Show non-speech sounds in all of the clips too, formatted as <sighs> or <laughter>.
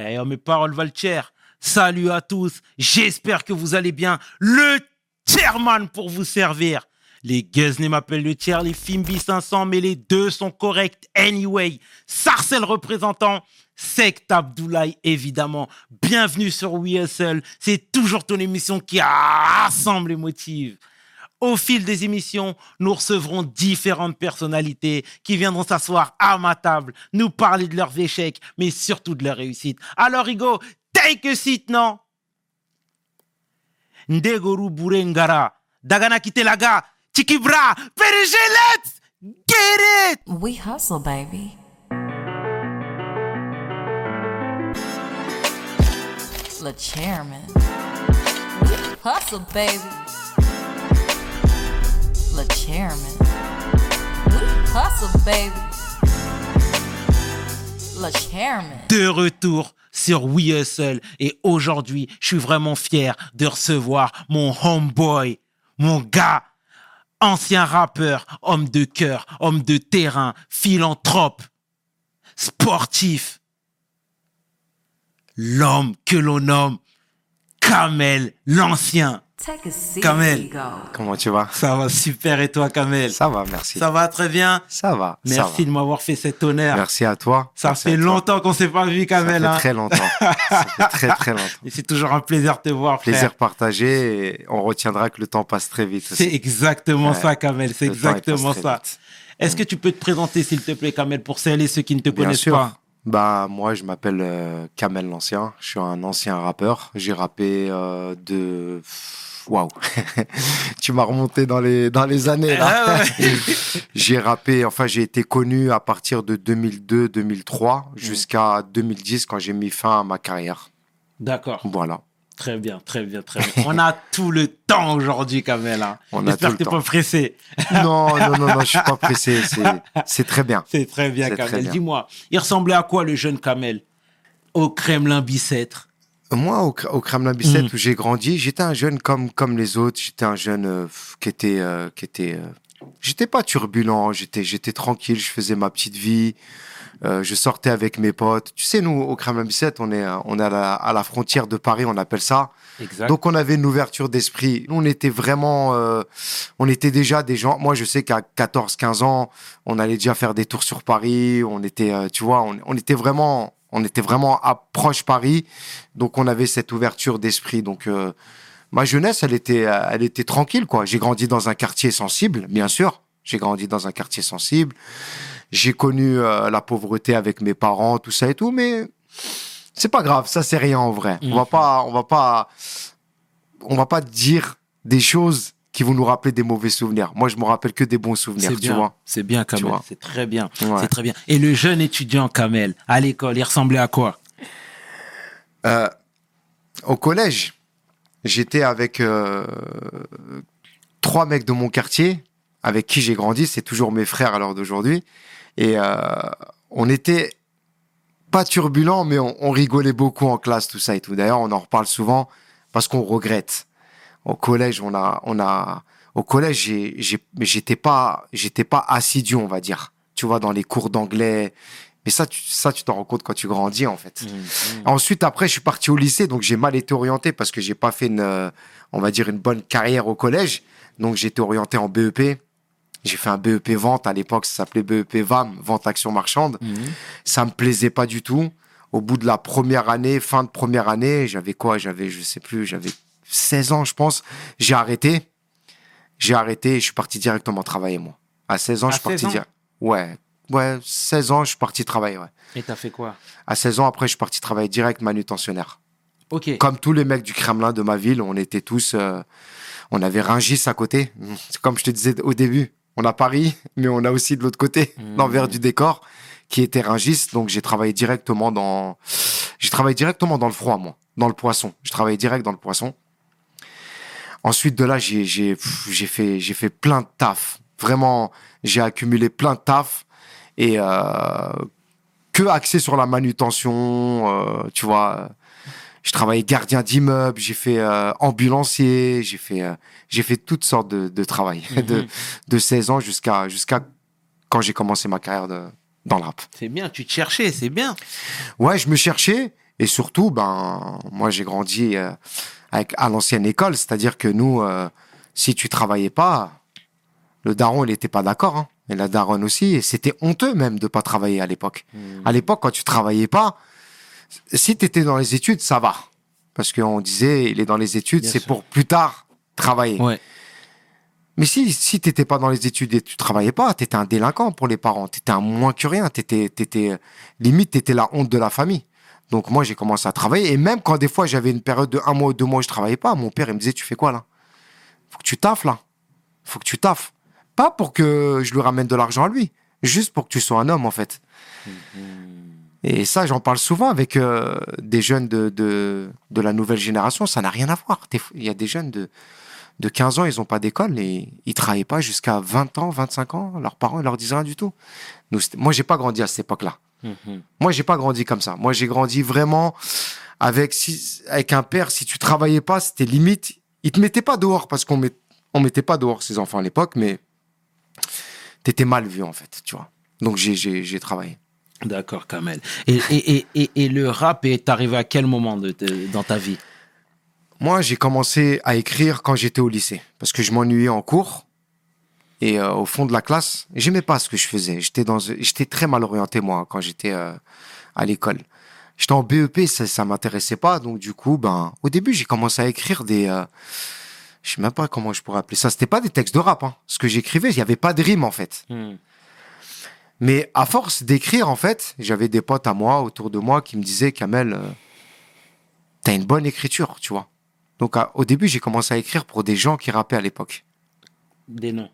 Eh, oh, mes paroles valent cher. Salut à tous. J'espère que vous allez bien. Le chairman pour vous servir. Les Guzney m'appellent le tiers, les Fimbi 500, mais les deux sont corrects anyway. Sarcel représentant, Sect Abdoulaye évidemment. Bienvenue sur WeSL. C'est toujours ton émission qui rassemble les motifs. Au fil des émissions, nous recevrons différentes personnalités qui viendront s'asseoir à ma table, nous parler de leurs échecs, mais surtout de leurs réussites. Alors, Rigo, take a seat, non? Ndegoru Burengara, Dagana Kitelaga, Chikibra, PDG, let's get it! We hustle, baby. Le chairman. Hustle, baby. De retour sur We Hustle. Et aujourd'hui, je suis vraiment fier de recevoir mon homeboy, mon gars, ancien rappeur, homme de cœur, homme de terrain, philanthrope, sportif, l'homme que l'on nomme Kamel l'ancien. Take a seat, Kamel. Ego. Comment tu vas? Ça va super et toi Kamel? Ça va, merci. Ça va très bien? Ça va. ça Merci va. de m'avoir fait cet honneur. Merci à toi. Ça Merci fait longtemps qu'on s'est pas vu Ça Kamel. fait hein. très longtemps. ça fait très très <laughs> longtemps. Et c'est toujours un plaisir de te voir frère. Plaisir partagé et on retiendra que le temps passe très vite. C'est exactement Ouais. ça, Kamel. C'est exactement ça. Est-ce que tu peux te présenter, s'il te plaît, Kamel, pour celles et ceux qui ne te Bien connaissent sûr. pas? Bah moi je m'appelle euh, Kamel l'ancien. Je suis un ancien rappeur. J'ai rappé euh, de waouh. <laughs> tu m'as remonté dans les dans les années là. Ah ouais. <laughs> j'ai rappé, enfin j'ai été connu à partir de 2002-2003 Mm. jusqu'à 2010 quand j'ai mis fin à ma carrière. D'accord. Voilà. Très bien, très bien, très bien. On a tout le temps aujourd'hui, Kamel. hein. On J'espère que tu le pas pressé. Non, non, non, non, je suis pas pressé. C'est, très bien. C'est très bien, Kamel. Dis-moi, il ressemblait à quoi le jeune Kamel? Au Kremlin Bicêtre. Moi, au, au Kremlin Bicêtre Mm. où j'ai grandi, j'étais un jeune comme comme les autres. J'étais un jeune euh, qui était euh, qui était. euh, j'étais pas turbulent. J'étais j'étais tranquille. Je faisais ma petite vie. Euh, je sortais avec mes potes. Tu sais, nous au Kremlin Bicêtre, on est euh, on est à la, à la frontière de Paris. On appelle ça. Exact. Donc on avait une ouverture d'esprit. Nous, on était vraiment, euh, on était déjà des gens. Moi, je sais qu'à 14-15 ans, on allait déjà faire des tours sur Paris. On était, euh, tu vois, on, on était vraiment, on était vraiment à proche Paris. Donc on avait cette ouverture d'esprit. Donc euh, ma jeunesse, elle était, elle était tranquille, quoi. J'ai grandi dans un quartier sensible, bien sûr. J'ai grandi dans un quartier sensible. J'ai connu euh, la pauvreté avec mes parents, tout ça et tout, mais c'est pas grave, ça c'est rien en vrai. On va Mhm. pas, on va pas, on va pas dire des choses qui vont nous rappeler des mauvais souvenirs. Moi, je me rappelle que des bons souvenirs, C'est tu bien, vois. c'est bien, Kamel. C'est très bien. Ouais. C'est très bien. Et le jeune étudiant Kamel, à l'école, il ressemblait à quoi? Euh, au collège, j'étais avec euh, trois mecs de mon quartier avec qui j'ai grandi. C'est toujours mes frères à l'heure d'aujourd'hui. Et euh, on était pas turbulents, mais on, on rigolait beaucoup en classe, tout ça et tout. D'ailleurs, on en reparle souvent parce qu'on regrette. Au collège, on a, on a, au collège, j'étais pas, j'étais pas assidu, on va dire. Tu vois, dans les cours d'anglais. Mais ça, tu, ça, tu t'en rends compte quand tu grandis, en fait. Ensuite, après, je suis parti au lycée, donc j'ai mal été orienté parce que j'ai pas fait une, on va dire, une bonne carrière au collège. Donc été orienté en BEP. J'ai fait un BEP vente à l'époque, ça s'appelait BEP VAM, vente action marchande. Mhm. Ça me plaisait pas du tout. Au bout de la première année, fin de première année, j'avais quoi? J'avais, je sais plus, j'avais 16 ans, je pense. J'ai arrêté. J'ai arrêté et je suis parti directement travailler, moi. À 16 ans, À je suis parti 16 ans dire. Ouais. Ouais, 16 ans, je suis parti travailler, ouais. Et t'as fait quoi? À 16 ans, après, je suis parti travailler direct manutentionnaire. Ok. Comme tous les mecs du Kremlin de ma ville, on était tous. euh, on avait Ringis à côté. Comme je te disais au début. On a Paris, mais on a aussi de l'autre côté, Mhm. l'envers du décor, qui était Ringis. Donc j'ai travaillé directement dans. J'ai travaillé directement dans le froid, moi, dans le poisson. Je travaillais direct dans le poisson. Ensuite de là, j'ai j'ai fait j'ai fait plein de taf. Vraiment, j'ai accumulé plein de taf et euh, que axé sur la manutention. euh, tu vois, je travaillais gardien d'immeuble, j'ai fait euh, ambulancier, j'ai fait j'ai fait toutes sortes de, de travail <laughs> de Mhm. de 16 ans jusqu'à jusqu'à quand j'ai commencé ma carrière de, dans le rap. C'est bien, tu te cherchais, c'est bien. Ouais, je me cherchais Et surtout, ben, moi, j'ai grandi avec, à l'ancienne école, c'est-à-dire que nous, euh, si tu travaillais pas, le daron, il n'était pas d'accord, hein, et la daronne aussi, et c'était honteux même de pas travailler à l'époque. À l'époque, quand tu travaillais pas, si tu étais dans les études, ça va. Parce qu'on disait, il est dans les études, c'est pour plus tard travailler. Ouais. Mais si, si t'étais pas dans les études et tu travaillais pas, t'étais un délinquant pour les parents. T'étais un moins que rien. T'étais, t'étais, limite, t'étais la honte de la famille. Donc moi, j'ai commencé à travailler. Et même quand des fois, j'avais une période de un mois ou deux mois où je travaillais pas, mon père, il me disait, tu fais quoi là? Faut que tu taffes là. Faut que tu taffes. Pas pour que je lui ramène de l'argent à lui. Juste pour que tu sois un homme, en fait. Et ça, j'en parle souvent avec euh, des jeunes de, de, de la nouvelle génération. Ça n'a rien à voir. Il y a des jeunes de, de 15 ans, ils n'ont pas d'école et ils travaillent pas jusqu'à 20 ans, 25 ans. Leurs parents, ils leur disent rien du tout. Nous, moi, j'ai pas grandi à cette époque-là. Mhm. Moi, j'ai pas grandi comme ça. Moi, j'ai grandi vraiment avec, si, avec un père. Si tu travaillais pas, c'était limite. Il te mettait pas dehors parce qu'on met, on mettait pas dehors ses enfants à l'époque, mais t'étais mal vu, en fait, tu vois. Donc, j'ai, travaillé. D'accord, Kamel. Et, et, et, et, et le rap est arrivé à quel moment de, de- dans ta vie? Moi, j'ai commencé à écrire quand j'étais au lycée, parce que je m'ennuyais en cours. Et euh, au fond de la classe, j'aimais pas ce que je faisais. J'étais dans, j'étais très mal orienté moi quand j'étais euh, à l'école. J'étais en BEP, ça, ça m'intéressait pas. Donc du coup, ben, au début, j'ai commencé à écrire des, euh, je sais même pas comment je pourrais appeler ça. C'était pas des textes de rap. Hein. Ce que j'écrivais, il y avait pas de rime en fait. Mais à force d'écrire, en fait, j'avais des potes à moi, autour de moi, qui me disaient, Kamel, euh, t'as une bonne écriture, tu vois. Donc à- au début, j'ai commencé à écrire pour des gens qui rappaient à l'époque. Des noms.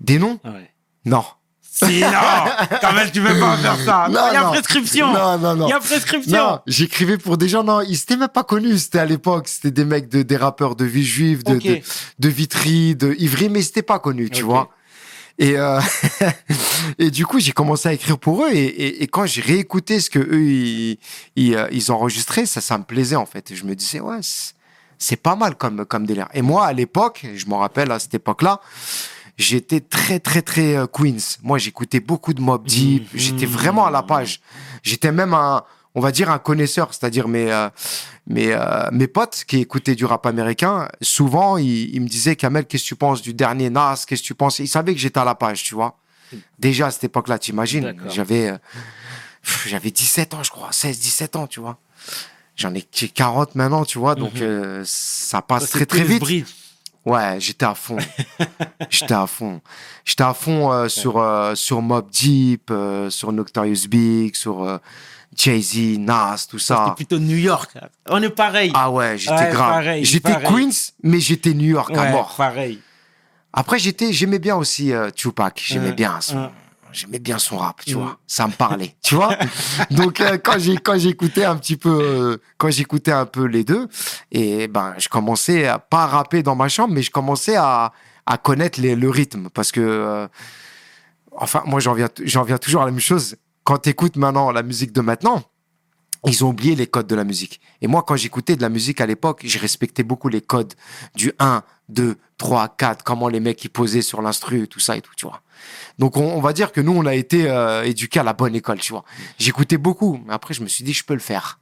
Des noms Ouais. Non. Si, non <laughs> Kamel, tu peux pas faire ça. Non, Il y a non. prescription. Non, non, non. Il y a prescription. Non, j'écrivais pour des gens, non, ils s'étaient même pas connus, c'était à l'époque, c'était des mecs, de, des rappeurs de vie juive, de, de, de Vitry, de Ivry, mais c'était pas connus, tu vois. Et, euh, <laughs> et du coup, j'ai commencé à écrire pour eux, et, et, et quand j'ai réécouté ce que eux, ils, ils, euh, ils enregistraient, ça, ça me plaisait, en fait. Et je me disais, ouais, c'est- c'est pas mal comme, comme délire. Et moi, à l'époque, je m'en rappelle, à cette époque-là, j'étais très, très, très euh, Queens. Moi, j'écoutais beaucoup de Mob Deep, Mhm. j'étais vraiment à la page. J'étais même un, on va dire un connaisseur, c'est-à-dire mes, euh, mes, euh, mes potes qui écoutaient du rap américain, souvent, ils, ils me disaient, Kamel, qu'est-ce que tu penses du dernier Nas, qu'est-ce que tu penses? Ils savaient que j'étais à la page, tu vois. Déjà à cette époque-là, t'imagines. J'avais, j'avais 17 ans, je crois, 16, 17 ans, tu vois. J'en ai j'ai 40 maintenant, tu vois, donc Mhm. ça passe Ça, très très vite. Ouais, j'étais à fond. <laughs> j'étais à fond. J'étais à fond euh, sur euh, sur Mob Deep, euh, sur Notorious Big, sur euh, Jay-Z, Nas, tout C'était ça. plutôt New York. On est pareil. Ah ouais, j'étais Ouais, grave. pareil, j'étais. Queens, mais j'étais New York à mort. pareil. Après, j'étais, j'aimais bien aussi Tupac. J'aimais bien son. J'aimais bien son rap, tu Ouais. vois. Ça me parlait, <laughs> tu vois. Donc euh, quand j'ai quand j'écoutais un petit peu, euh, quand j'écoutais un peu les deux, et ben je commençais à pas rapper dans ma chambre, mais je commençais à à connaître les, le rythme parce que, euh, enfin, moi j'en viens j'en viens toujours à la même chose. Quand t'écoutes maintenant la musique de maintenant. Ils ont oublié les codes de la musique. Et moi, quand j'écoutais de la musique à l'époque, je respectais beaucoup les codes du 1, 2, 3, 4, comment les mecs ils posaient sur l'instru, tout ça et tout, tu vois. Donc on, on va dire que nous, on a été euh, éduqués à la bonne école, tu vois. J'écoutais beaucoup, mais après je me suis dit, je peux le faire,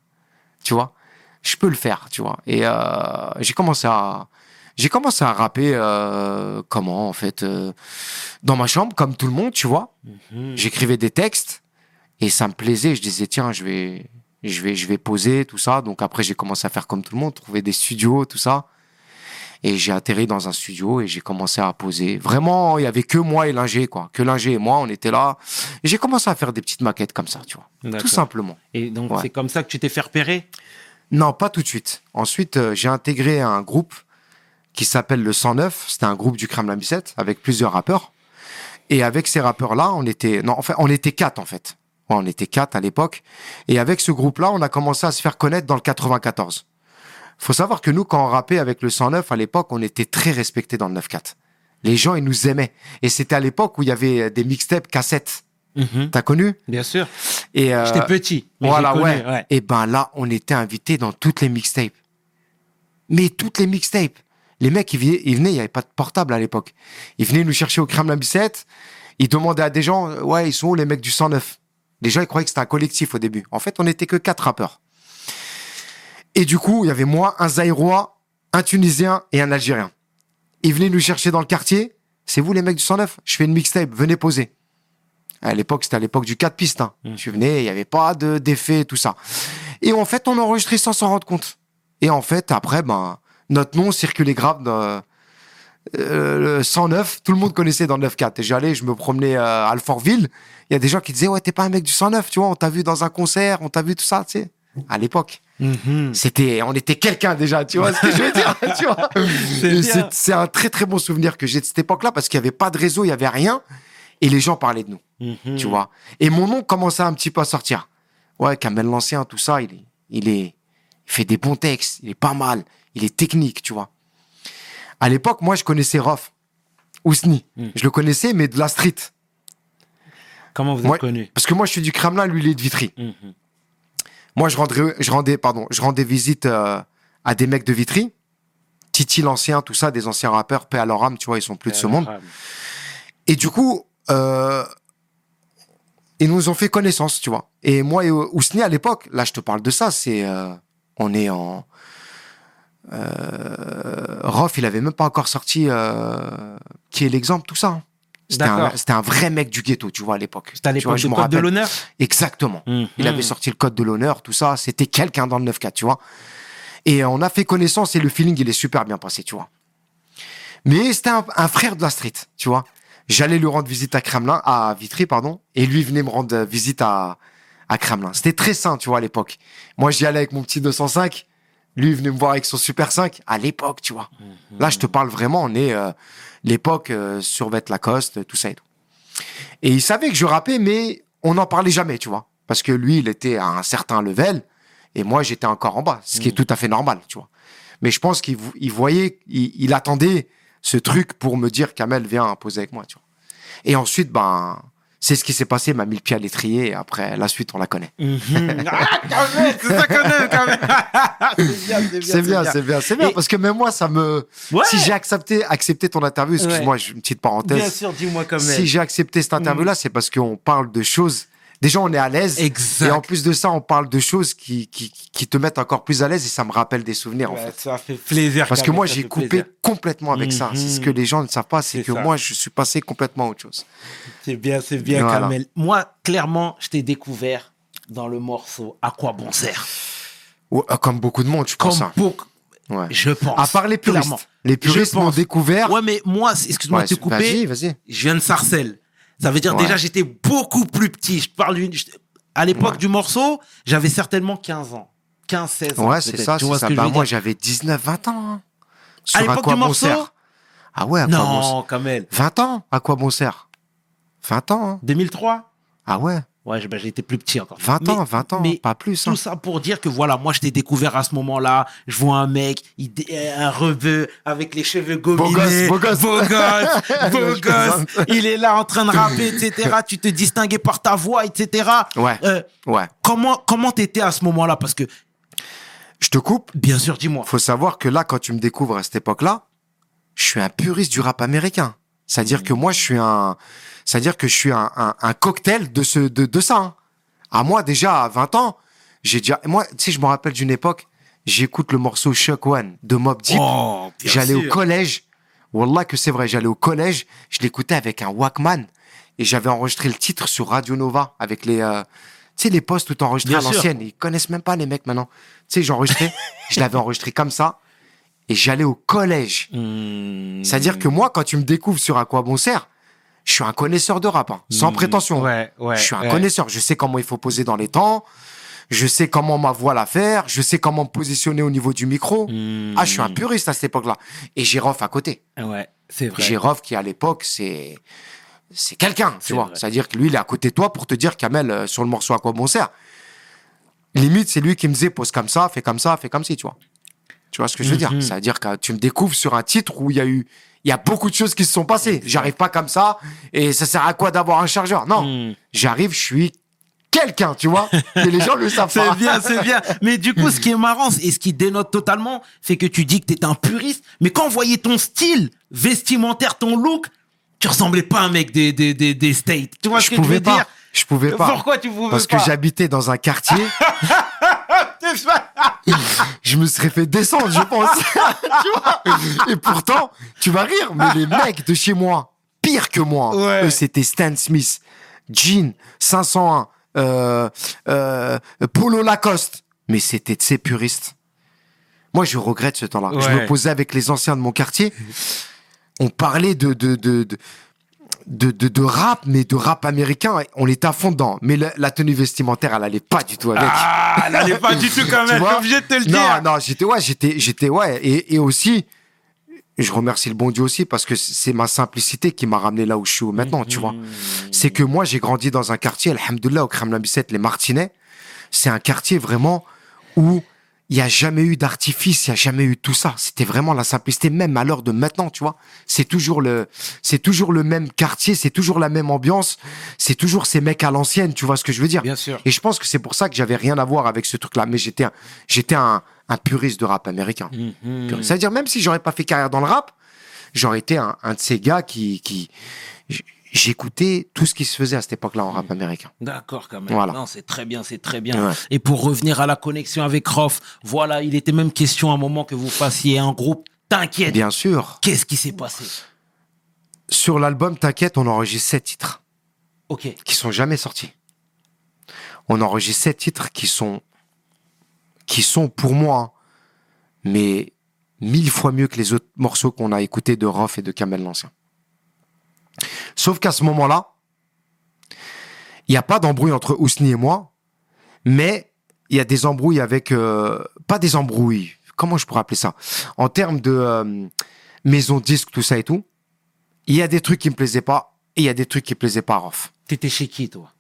tu vois? Je peux le faire, tu vois. Et euh, j'ai commencé à... J'ai commencé à rapper euh, comment en fait euh, dans ma chambre comme tout le monde tu vois Mhm. j'écrivais des textes et ça me plaisait. Je disais, tiens, je vais, je vais, je vais poser tout ça. Donc après, j'ai commencé à faire comme tout le monde, trouver des studios, tout ça. Et j'ai atterri dans un studio et j'ai commencé à poser. Vraiment, il y avait que moi et l'ingé, quoi. Que l'ingé et moi, on était là. Et j'ai commencé à faire des petites maquettes comme ça, tu vois. Tout simplement. Et donc, Ouais. c'est comme ça que tu t'es fait repérer? Non, pas tout de suite. Ensuite, euh, j'ai intégré un groupe qui s'appelle le 109. C'était un groupe du Kremlin Bicêtre avec plusieurs rappeurs. Et avec ces rappeurs-là, on était, non, enfin, on était quatre, en fait. On était quatre à l'époque. Et avec ce groupe-là, on a commencé à se faire connaître dans le 94. Faut savoir que nous, quand on rappait avec le 109, à l'époque, on était très respectés dans le 9-4. Les gens, ils nous aimaient. Et c'était à l'époque où il y avait des mixtapes cassettes. Mhm. T'as connu? Bien sûr. Et, euh, J'étais petit. mais voilà, connu, ouais. Et ben là, on était invités dans toutes les mixtapes. Mais toutes les mixtapes. Les mecs, ils venaient, ils venaient, il n'y avait pas de portable à l'époque. Ils venaient nous chercher au Kremlin Bicêtre. Ils demandaient à des gens, euh, ouais, ils sont où les mecs du 109 Les gens, ils croyaient que c'était un collectif au début. En fait, on n'était que quatre rappeurs. Et du coup, il y avait moi, un Zaïrois, un Tunisien et un Algérien. Ils venaient nous chercher dans le quartier. C'est vous les mecs du 109 Je fais une mixtape, venez poser. À l'époque, c'était à l'époque du 4 pistes. Hein. Je venais, il n'y avait pas de d'effet, tout ça. Et en fait, on enregistrait sans s'en rendre compte. Et en fait, après, ben, notre nom circulait grave dans euh, le 109. Tout le monde connaissait dans le 9-4. Et j'allais, je me promenais euh, à Alfortville. Il y a des gens qui disaient, ouais, t'es pas un mec du 109, tu vois, on t'a vu dans un concert, on t'a vu tout ça, tu sais. À l'époque, Mhm. c'était, on était quelqu'un déjà, tu vois ce que je veux dire, <laughs> tu vois. C'est un très très bon souvenir que j'ai de cette époque-là parce qu'il n'y avait pas de réseau, il n'y avait rien. Et les gens parlaient de nous Mhm. tu vois. Et mon nom commençait un petit peu à sortir. Ouais, Kamel l'Ancien, tout ça, il est, il est, il fait des bons textes, il est pas mal, il est technique, tu vois. À l'époque, moi, je connaissais Rof, Ousni. Mm. Je le connaissais, mais de la street. Comment vous êtes Moi- connu? Parce que moi, je suis du Kremlin, lui, il est de Vitry. Mhm. Moi, je rendais, je rendais, pardon, je rendais visite euh, à des mecs de Vitry. Titi l'Ancien, tout ça, des anciens rappeurs, paix à leur âme, tu vois, ils sont plus de ce monde. Et du coup, euh, ils nous ont fait connaissance, tu vois. Et moi et Ousni, à l'époque, là, je te parle de ça, c'est. euh, on est en. Euh, Rof, il avait même pas encore sorti. euh, qui est l'exemple, tout ça. hein. C'était un, vrai mec du ghetto, tu vois, à l'époque. C'était à l'époque du code de l'honneur Exactement. Il Mhm. avait sorti le code de l'honneur, tout ça. C'était quelqu'un dans le 9-4, tu vois. Et on a fait connaissance et le feeling, il est super bien passé, tu vois. Mais c'était un, un frère de la street, tu vois. J'allais lui rendre visite à Kremlin, à Vitry, pardon, et lui venait me rendre visite à, à Kremlin. C'était très sain, tu vois, à l'époque. Moi, j'y allais avec mon petit 205. Lui, il venait me voir avec son Super 5 à l'époque, tu vois. Là, je te parle vraiment, on est euh, l'époque euh, survêt Lacoste, tout ça et tout. Et il savait que je rappais, mais on n'en parlait jamais, tu vois. Parce que lui, il était à un certain level, et moi, j'étais encore en bas, ce qui est tout à fait normal, tu vois. Mais je pense qu'il vo- il voyait, il, il attendait ce truc pour me dire, Kamel, viens poser avec moi, tu vois. Et ensuite, ben, c'est ce qui s'est passé, il m'a mis le pied à l'étrier, et après, la suite, on la connaît. Mhm. <laughs> Ah, quand même, c'est ça quand même. <laughs> bien, c'est bien. C'est bien, c'est bien, c'est bien, Et- parce que même moi, ça me. Ouais. Si j'ai accepté, accepté ton interview, excuse-moi, Ouais. une petite Bien parenthèse. sûr, dis-moi quand même. Si j'ai accepté cette interview-là, c'est parce qu'on parle de choses. Déjà, on est à l'aise. Exact. Et en plus de ça, on parle de choses qui, qui, qui te mettent encore plus à l'aise et ça me rappelle des souvenirs, en fait. ça fait plaisir. Parce que moi, j'ai coupé plaisir. complètement avec ça. C'est ce que Mhm. les gens ne savent pas, c'est que ça. moi, je suis passé complètement à autre chose. C'est bien, c'est bien, Voilà. Kamel. Moi, clairement, je t'ai découvert dans le morceau À quoi bon sert? Ouais, euh, comme beaucoup de monde, je Comme pense. hein. beaucoup. Ouais. Je pense. À part les puristes. clairement. Les puristes m'ont découvert. Ouais, mais moi, excuse-moi de te couper. Vas-y, vas-y. Je viens de Sarcelles. Ça veut dire Ouais. déjà, j'étais beaucoup plus petit. Je parle d'une. je- À l'époque Ouais. du morceau, j'avais certainement 15 ans. 15, 16 ans. Ouais, c'est ça, Tu c'est vois ce ça. que je Bah, moi, j'avais 19, 20 ans. hein. À Sur l'époque quoi du morceau Ah ouais, à quoi bon Non, Kamel. 20 ans À quoi bon sert 20 ans, hein. 2003 Ah ouais Ouais, bah, j'étais plus petit encore. 20 ans, Mais- 20 ans, mais pas plus. hein. Tout ça pour dire que voilà, moi je t'ai découvert à ce moment-là. Je vois un mec, il, dé- un rebeu avec les cheveux gominés, beau gosse. beau gosse, beau <laughs> gosse. Il est là en train de rapper, etc. Tu te distinguais par ta voix, etc. Ouais. Euh, Ouais. comment comment t'étais à ce moment-là? Parce que Je te coupe. bien sûr, dis-moi. Faut savoir que là, quand tu me découvres à cette époque-là, je suis un puriste du rap américain. C'est-à-dire que moi, je suis un, c'est-à-dire que je suis un, un, un cocktail de ce, de, de ça. hein. À moi, déjà, à 20 ans, j'ai déjà, moi, tu sais, je me rappelle d'une époque, j'écoute le morceau Shock One de Mob Deep. Oh, J'allais au collège. Wallah que c'est vrai, j'allais au collège, je l'écoutais avec un Walkman et j'avais enregistré le titre sur Radio Nova avec les, euh, tu sais, les postes où t'enregistrais à Bien l'ancienne. Ils connaissent même pas les mecs maintenant. Tu sais, j'enregistrais, <laughs> je l'avais enregistré comme ça et j'allais au collège. Hmm. C'est-à-dire que moi, quand tu me découvres sur à quoi bon sert, je suis un connaisseur de rap, hein, sans Hmm. prétention. Ouais, ouais. je suis un ouais. connaisseur. Je sais comment il faut poser dans les temps. Je sais comment ma voix la faire. Je sais comment me positionner au niveau du micro. Hmm. Ah, je suis un puriste à cette époque-là. Et Rof à côté. Ouais, c'est vrai. Qui, à l'époque, c'est c'est quelqu'un, tu vois. C'est-à-dire que lui, il est à côté de toi pour te dire, Kamel, euh, sur le morceau à quoi bon sert. Limite, c'est lui qui me disait, pose comme ça, fais comme ça, fais comme ci, tu vois. Tu vois ce que je veux dire? Mhm. C'est-à-dire que tu me découvres sur un titre où il y a eu, il y a beaucoup de choses qui se sont passées. J'arrive pas comme ça et ça sert à quoi d'avoir un chargeur? Non, Hmm. j'arrive, je suis quelqu'un, tu vois. Et les gens le savent <laughs> pas. C'est bien, c'est bien. Mais du coup, ce qui est marrant et ce qui dénote totalement, c'est que tu dis que t'es un puriste, mais quand on voyait ton style vestimentaire, ton look, tu ressemblais pas à un mec des, des, des, des States. Tu vois ce Je que je pouvais veux pas. dire? Je pouvais pas. Pourquoi tu pouvais Parce pas? que j'habitais dans un quartier. <laughs> <laughs> je me serais fait descendre, je pense. tu vois <laughs> Et pourtant, tu vas rire, mais les mecs de chez moi, pire que moi, Ouais. eux, c'était Stan Smith, Jean, 501, euh, euh, Polo Lacoste. Mais c'était de ces puristes. Moi, je regrette ce temps-là. Je me posais avec les anciens de mon quartier. On parlait de, de, de, de, de, de- de rap, mais de rap américain. On était à fond dedans. Mais la, la tenue vestimentaire, elle allait pas du tout avec. Ah, elle allait pas du tout quand <laughs> même. T'es obligé de te le non, dire. non, j'étais, ouais, j'étais, j'étais, ouais. Et, et aussi, je remercie le bon Dieu aussi parce que c'est ma simplicité qui m'a ramené là où je suis maintenant, tu vois. C'est que moi, j'ai grandi dans un quartier, alhamdoulilah, au Kremlin Bicêtre, les Martinets. C'est un quartier vraiment où il n'y a jamais eu d'artifice, il n'y a jamais eu tout ça. C'était vraiment la simplicité, même à l'heure de maintenant, tu vois. C'est toujours le, c'est toujours le même quartier, c'est toujours la même ambiance, c'est toujours ces mecs à l'ancienne, tu vois ce que je veux dire. Bien sûr. Et je pense que c'est pour ça que j'avais rien à voir avec ce truc-là. Mais j'étais un, j'étais un, un puriste de rap américain. Mhm. C'est-à-dire, même si j'aurais pas fait carrière dans le rap, j'aurais été un, un de ces gars qui, qui, j'écoutais tout ce qui se faisait à cette époque-là en rap américain. D'accord, quand même. Voilà. Non, c'est très bien, c'est très bien. Ouais. Et pour revenir à la connexion avec Rof, voilà, il était même question à un moment que vous fassiez un groupe. T'inquiète. Bien sûr. Qu'est-ce qui s'est passé? Sur l'album T'inquiète, on enregistre sept titres Ok. qui sont jamais sortis. On enregistre sept titres qui sont, qui sont pour moi, mais mille fois mieux que les autres morceaux qu'on a écoutés de Rof et de Kamel l'Ancien. Sauf qu'à ce moment-là, il n'y a pas d'embrouille entre Ousni et moi, mais il y a des embrouilles avec... euh, pas des embrouilles, comment je pourrais appeler ça? En termes de euh, maison disque, tout ça et tout, il y a des trucs qui me plaisaient pas, et il y a des trucs qui plaisaient pas à Rof. T'étais chez qui, toi?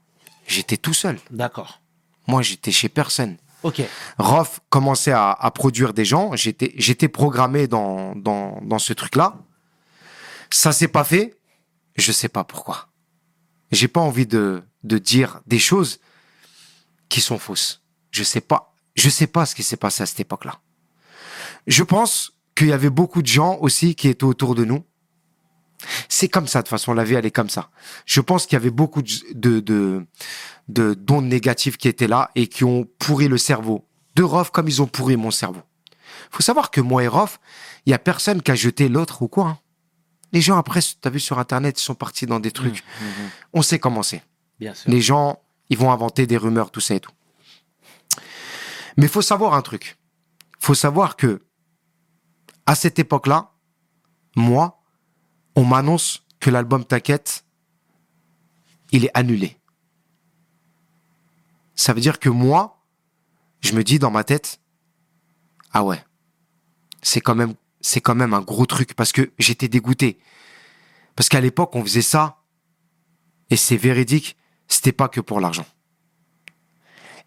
J'étais tout seul. D'accord. Moi, j'étais chez personne. Ok. Rof commençait à, à produire des gens. J'étais, j'étais programmé dans, dans, dans ce truc-là. Ça s'est pas fait. Je sais pas pourquoi. J'ai pas envie de, dire des choses qui sont fausses. Je sais pas. Je sais pas ce qui s'est passé à cette époque-là. Je pense qu'il y avait beaucoup de gens aussi qui étaient autour de nous. C'est comme ça, de toute façon, la vie, elle est comme ça. Je pense qu'il y avait beaucoup de, de, de, négatives qui étaient là et qui ont pourri le cerveau de Rof comme ils ont pourri mon cerveau. Faut savoir que moi et Rof, il y a personne qui a jeté l'autre ou quoi. hein. Les gens après, t'as vu sur internet, ils sont partis dans des trucs. On sait comment c'est. Bien sûr. Les gens, ils vont inventer des rumeurs, tout ça et tout. Mais faut savoir un truc. Faut savoir que à cette époque-là, moi, on m'annonce que l'album T'inquiète, il est annulé. Ça veut dire que moi, je me dis dans ma tête, ah ouais, c'est quand même, c'est quand même un gros truc parce que j'étais dégoûté. Parce qu'à l'époque, on faisait ça et c'est véridique, c'était pas que pour l'argent.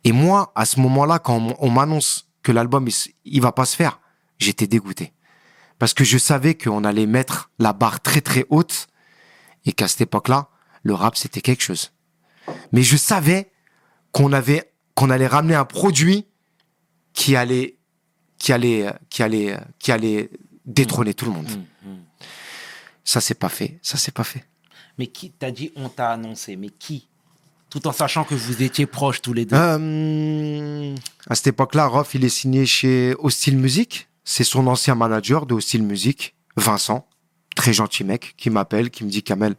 Et moi, à ce moment-là, quand on on m'annonce que l'album, il, va pas se faire, j'étais dégoûté. Parce que je savais qu'on allait mettre la barre très très haute et qu'à cette époque-là, le rap, c'était quelque chose. Mais je savais qu'on avait, qu'on allait ramener un produit qui allait, qui allait, qui allait, qui allait détrôner tout le monde. Ça, c'est pas fait. Ça, c'est pas fait. Mais qui t'a dit on t'a annoncé Mais qui? Tout en sachant que vous étiez proches tous les deux. Euh, à cette époque-là, Rof, il est signé chez Hostile Music. C'est son ancien manager de Hostile Music, Vincent. Très gentil mec, qui m'appelle, qui me dit Kamel,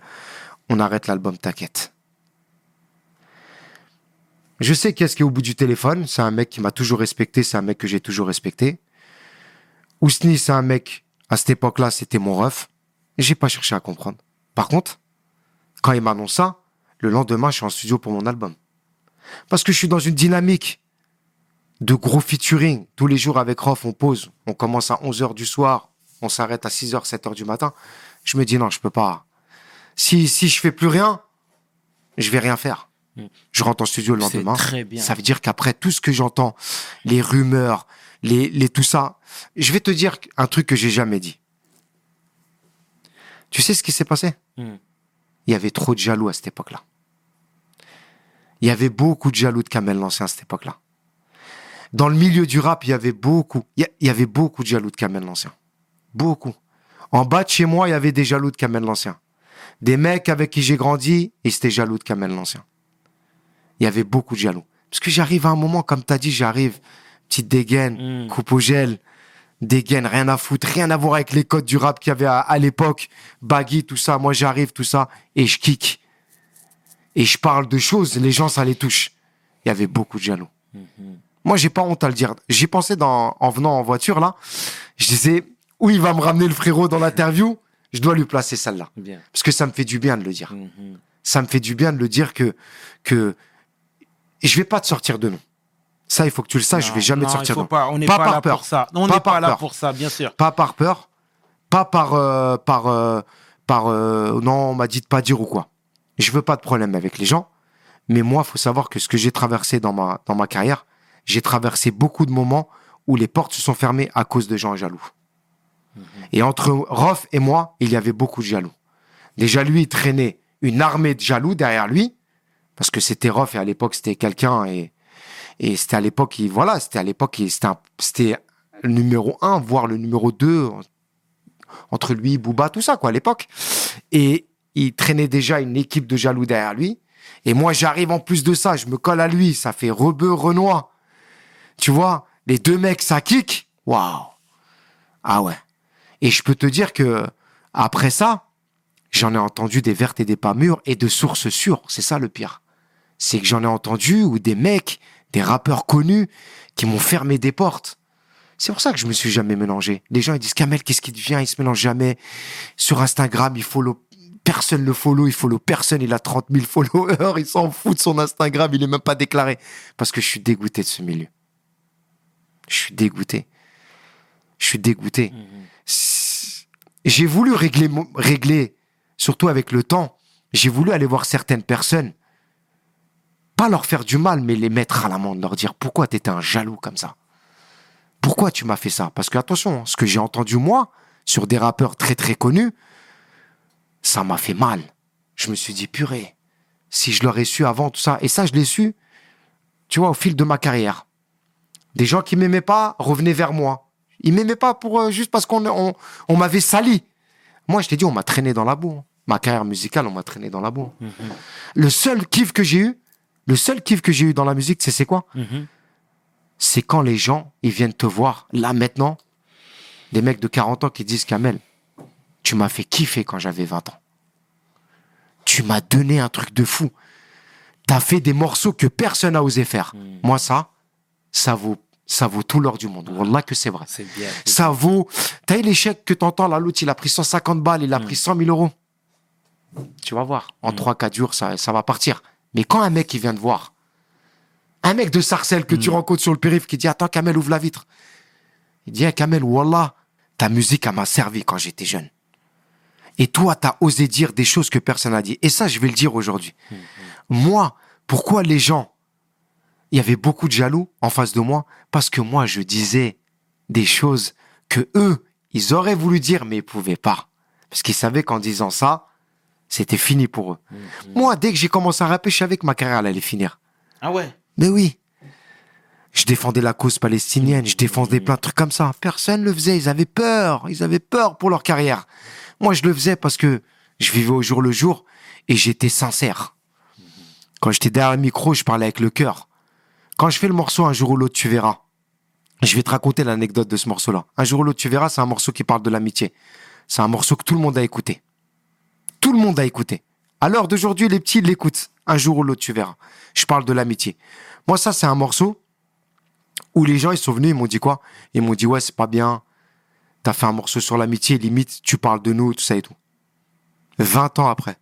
on arrête l'album, t'inquiète. Je sais qu'est-ce qui est au bout du téléphone. C'est un mec qui m'a toujours respecté. C'est un mec que j'ai toujours respecté. Ousni, c'est un mec, à cette époque-là, c'était mon ref. J'ai pas cherché à comprendre. Par contre, quand il m'annonce ça, le lendemain, je suis en studio pour mon album. Parce que je suis dans une dynamique de gros featuring. Tous les jours avec Rof, on pose. On commence à 11h du soir. On s'arrête à 6h, 7h du matin. Je me dis non, je peux pas. Si, si je fais plus rien, je vais rien faire. Je rentre en studio le lendemain. très bien. Ça veut dire qu'après tout ce que j'entends, les rumeurs, les, les tout ça, je vais te dire un truc que j'ai jamais dit. Tu sais ce qui s'est passé? Hmm. Il y avait trop de jaloux à cette époque-là. Il y avait beaucoup de jaloux de Kamel l'Ancien à cette époque-là. Dans le milieu du rap, il y avait beaucoup, il y, a- il y avait beaucoup de jaloux de Kamel l'Ancien. Beaucoup. En bas de chez moi, il y avait des jaloux de Kamel l'Ancien. Des mecs avec qui j'ai grandi, ils étaient jaloux de Kamel l'Ancien. Il y avait beaucoup de jaloux. Parce que j'arrive à un moment, comme tu as dit, j'arrive, petite dégaine, Mm. coupe au gel, dégaine, rien à foutre, rien à voir avec les codes du rap qu'il y avait à, à l'époque, baggy, tout ça. Moi, j'arrive, tout ça, et je kick. Et je parle de choses, les gens, ça les touche. Il y avait beaucoup de jaloux. Moi, j'ai pas honte à le dire. J'y pensais dans, en venant en voiture, là. Je disais, où il va me ramener le frérot dans l'interview? Je dois lui placer celle-là. Parce que ça me fait du bien de le dire. Mhm. Ça me fait du bien de le dire que, que, je vais pas te sortir de nom. Ça, il faut que tu le saches, je vais jamais non, te sortir il faut pas, on n'est Pas pas, par là peur. pour ça. On Pas n'est par pas là peur. pour ça, bien sûr. Pas par peur, pas par, euh, par, euh, par, euh, non, on m'a dit de pas dire ou quoi. Je veux pas de problème avec les gens, mais moi, faut savoir que ce que j'ai traversé dans ma, dans ma carrière, j'ai traversé beaucoup de moments où les portes se sont fermées à cause de gens jaloux. Et entre Rof et moi, il y avait beaucoup de jaloux. Déjà, lui, il traînait une armée de jaloux derrière lui, parce que c'était Rof et à l'époque, c'était quelqu'un et, et c'était à l'époque, il- voilà, c'était à l'époque, c'était le numéro un, voire le numéro 2 entre lui, Booba, tout ça, quoi, à l'époque. Et il traînait déjà une équipe de jaloux derrière lui. Et moi, j'arrive en plus de ça, je me colle à lui, ça fait rebeu, renois. Tu vois, les deux mecs, ça kick. Waouh. Ah ouais. Et je peux te dire que, après ça, j'en ai entendu des vertes et des pas mûres et de sources sûres. C'est ça le pire. C'est que j'en ai entendu où des mecs, des rappeurs connus, qui m'ont fermé des portes. C'est pour ça que je me suis jamais mélangé. Les gens ils disent Kamel, qu'est-ce qui devient Il se mélange jamais. Sur Instagram, il follow personne le follow, il follow personne, il a 30 000 followers, il s'en fout de son Instagram, il est même pas déclaré. Parce que je suis dégoûté de ce milieu. Je suis dégoûté. Je suis dégoûté. C'est- J'ai voulu régler, surtout avec le temps, j'ai voulu aller voir certaines personnes, pas leur faire du mal, mais les mettre à l'amende, leur dire pourquoi t'étais un jaloux comme ça? Pourquoi tu m'as fait ça? Parce que attention, hein, ce que j'ai entendu moi sur des rappeurs très très connus, ça m'a fait mal. Je me suis dit purée, si je l'aurais su avant tout ça, et ça je l'ai su, tu vois, au fil de ma carrière. Des gens qui m'aimaient pas revenaient vers moi. Ils m'aimaient pas pour euh, juste parce qu'on on, on m'avait sali. Moi, je t'ai dit, on m'a traîné dans la boue. hein. Ma carrière musicale, on m'a traîné dans la boue. Le seul kiff que j'ai eu, le seul kiff que j'ai eu dans la musique, c'est c'est quoi? Mhm. c'est quand les gens, ils viennent te voir, là maintenant, des mecs de 40 ans qui disent Kamel, tu m'as fait kiffer quand j'avais 20 ans. Tu m'as donné un truc de fou. T'as fait des morceaux que personne n'a osé faire. Moi, ça, ça vaut, ça vaut tout l'or du monde. Wallah que c'est vrai. C'est bien. Ça vaut. T'as eu l'échec que t'entends là, l'autre, il a pris 150 balles, il a pris 100 000 euros. Tu vas voir. En 3-4 jours, ça, ça va partir. Mais quand un mec, il vient te voir, un mec de Sarcelles que tu rencontres sur le périph' qui dit Attends, Kamel, ouvre la vitre. Il dit, hey, Kamel, Wallah, ta musique, elle m'a servi quand j'étais jeune. Et toi, t'as osé dire des choses que personne n'a dit. Et ça, je vais le dire aujourd'hui. Moi, pourquoi les gens, il y avait beaucoup de jaloux en face de moi? Parce que moi, je disais des choses que eux, ils auraient voulu dire, mais ils pouvaient pas. Parce qu'ils savaient qu'en disant ça, c'était fini pour eux. Moi, dès que j'ai commencé à rapper, je savais que ma carrière elle allait finir. Ah ouais? Mais oui. Je défendais la cause palestinienne, je défendais plein de trucs comme ça. Personne ne le faisait, ils avaient peur, ils avaient peur pour leur carrière. Moi, je le faisais parce que je vivais au jour le jour et j'étais sincère. Quand j'étais derrière le micro, je parlais avec le cœur. Quand je fais le morceau Un jour ou l'autre, tu verras. Je vais te raconter l'anecdote de ce morceau-là. Un jour ou l'autre, tu verras, c'est un morceau qui parle de l'amitié. C'est un morceau que tout le monde a écouté. Tout le monde a écouté. À l'heure d'aujourd'hui, les petits l'écoutent. Un jour ou l'autre, tu verras. Je parle de l'amitié. Moi, ça, c'est un morceau où les gens, ils sont venus, ils m'ont dit quoi? Ils m'ont dit, ouais, c'est pas bien. T'as fait un morceau sur l'amitié, limite, tu parles de nous, tout ça et tout. 20 ans après,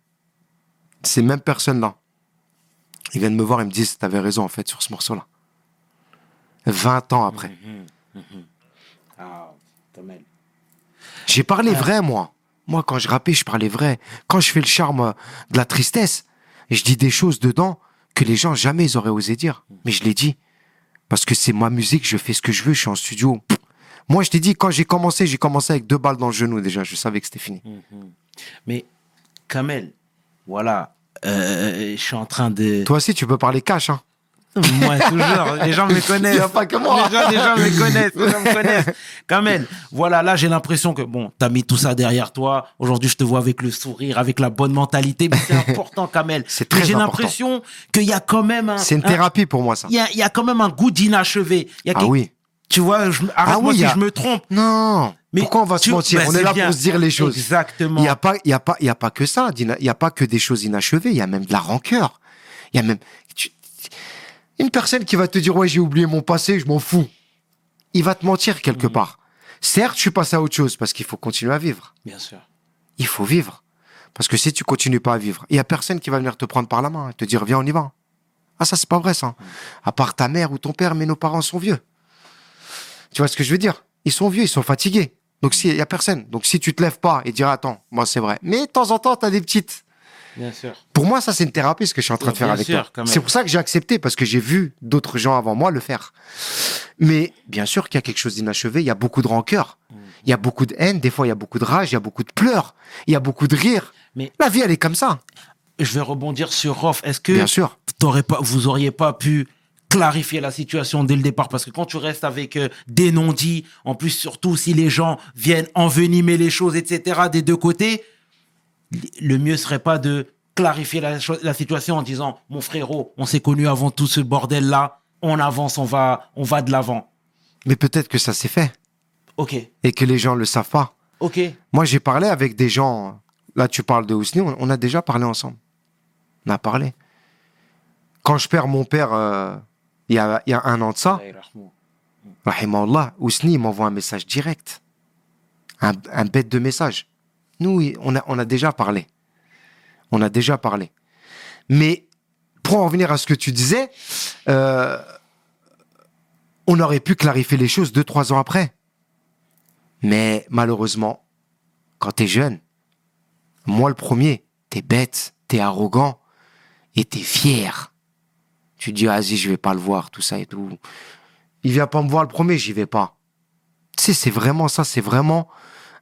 ces mêmes personnes-là, ils viennent me voir et me disent, t'avais raison, en fait, sur ce morceau-là. 20 ans après. Ah, Kamel. J'ai parlé vrai, moi. Moi, quand je rappais, je parlais vrai. Quand je fais le charme de la tristesse, je dis des choses dedans que les gens jamais ils auraient osé dire. Mais je l'ai dit. Parce que c'est ma musique, je fais ce que je veux, je suis en studio. Moi, je t'ai dit, quand j'ai commencé, j'ai commencé avec deux balles dans le genou déjà. Je savais que c'était fini. Mais Kamel, voilà, euh, je suis en train de. Toi aussi, tu peux parler cash, hein. Moi, toujours, les gens me connaissent. Il a pas que moi. Les gens, les gens me connaissent, les gens me connaissent. Kamel, voilà, là, j'ai l'impression que, bon, t'as mis tout ça derrière toi. Aujourd'hui, je te vois avec le sourire, avec la bonne mentalité, mais c'est important, Kamel. C'est très J'ai l'impression qu'il y a quand même un. C'est une un- thérapie pour moi, ça. Il y a, y a quand même un goût d'inachevé. Ah quelque- oui. Tu vois, je- arrête-moi oui, si y a- je me trompe. Non. Mais Pourquoi on va se mentir bah, On est là bien. pour se dire les choses. Exactement. Il n'y a, pas- il y a, pas- il y a pas que ça. Il n'y a pas que des choses inachevées. Il y a même de la rancœur. Il y a même. tu- une personne qui va te dire Ouais, j'ai oublié mon passé, je m'en fous. Il va te mentir quelque Mhm. part. Certes, je suis passé à autre chose parce qu'il faut continuer à vivre. Bien sûr. Il faut vivre. Parce que si tu continues pas à vivre, il y a personne qui va venir te prendre par la main et te dire Viens, on y va. Ah, ça, c'est pas vrai, ça. À part ta mère ou ton père, mais nos parents sont vieux. Tu vois ce que je veux dire? Ils sont vieux, ils sont fatigués. Donc, si- il y a personne. Donc, si tu te lèves pas et dire Attends, moi, c'est vrai. Mais de temps en temps, tu as des petites. Bien sûr. Pour moi, ça, c'est une thérapie, ce que je suis en train de faire bien avec sûr, toi. C'est pour ça que j'ai accepté, parce que j'ai vu d'autres gens avant moi le faire. Mais bien sûr qu'il y a quelque chose d'inachevé, il y a beaucoup de rancœur, Mm. il y a beaucoup de haine, des fois il y a beaucoup de rage, il y a beaucoup de pleurs, il y a beaucoup de rire. Mais- La vie, elle est comme ça, Je vais rebondir sur Rof. Est-ce que bien sûr. pas, vous auriez pas pu clarifier la situation dès le départ? Parce que quand tu restes avec euh, des non-dits, en plus surtout si les gens viennent envenimer les choses, etc. des deux côtés, le mieux serait pas de clarifier la, situation en disant mon frérot, on s'est connu avant tout ce bordel là, on avance, on va, on va de l'avant. Mais peut-être que ça s'est fait Ok, et que les gens le savent pas. ok, Moi, j'ai parlé avec des gens. Là, tu parles de Ousni, on, on a déjà parlé ensemble. On a parlé. Quand je perds mon père, euh, il y, a, il y a un an de ça, Rahimahullah, Ousni il m'envoie un message direct. Un, un bête de message. Nous, on a, déjà parlé. On a déjà parlé. Mais pour en revenir à ce que tu disais, euh, on aurait pu clarifier les choses deux, trois ans après. Mais malheureusement, quand t'es jeune, moi le premier, t'es bête, t'es arrogant et t'es fier. Tu dis, vas-y, je vais pas le voir, tout ça et tout. Il vient pas me voir le premier, j'y vais pas. Tu sais, c'est vraiment ça, c'est vraiment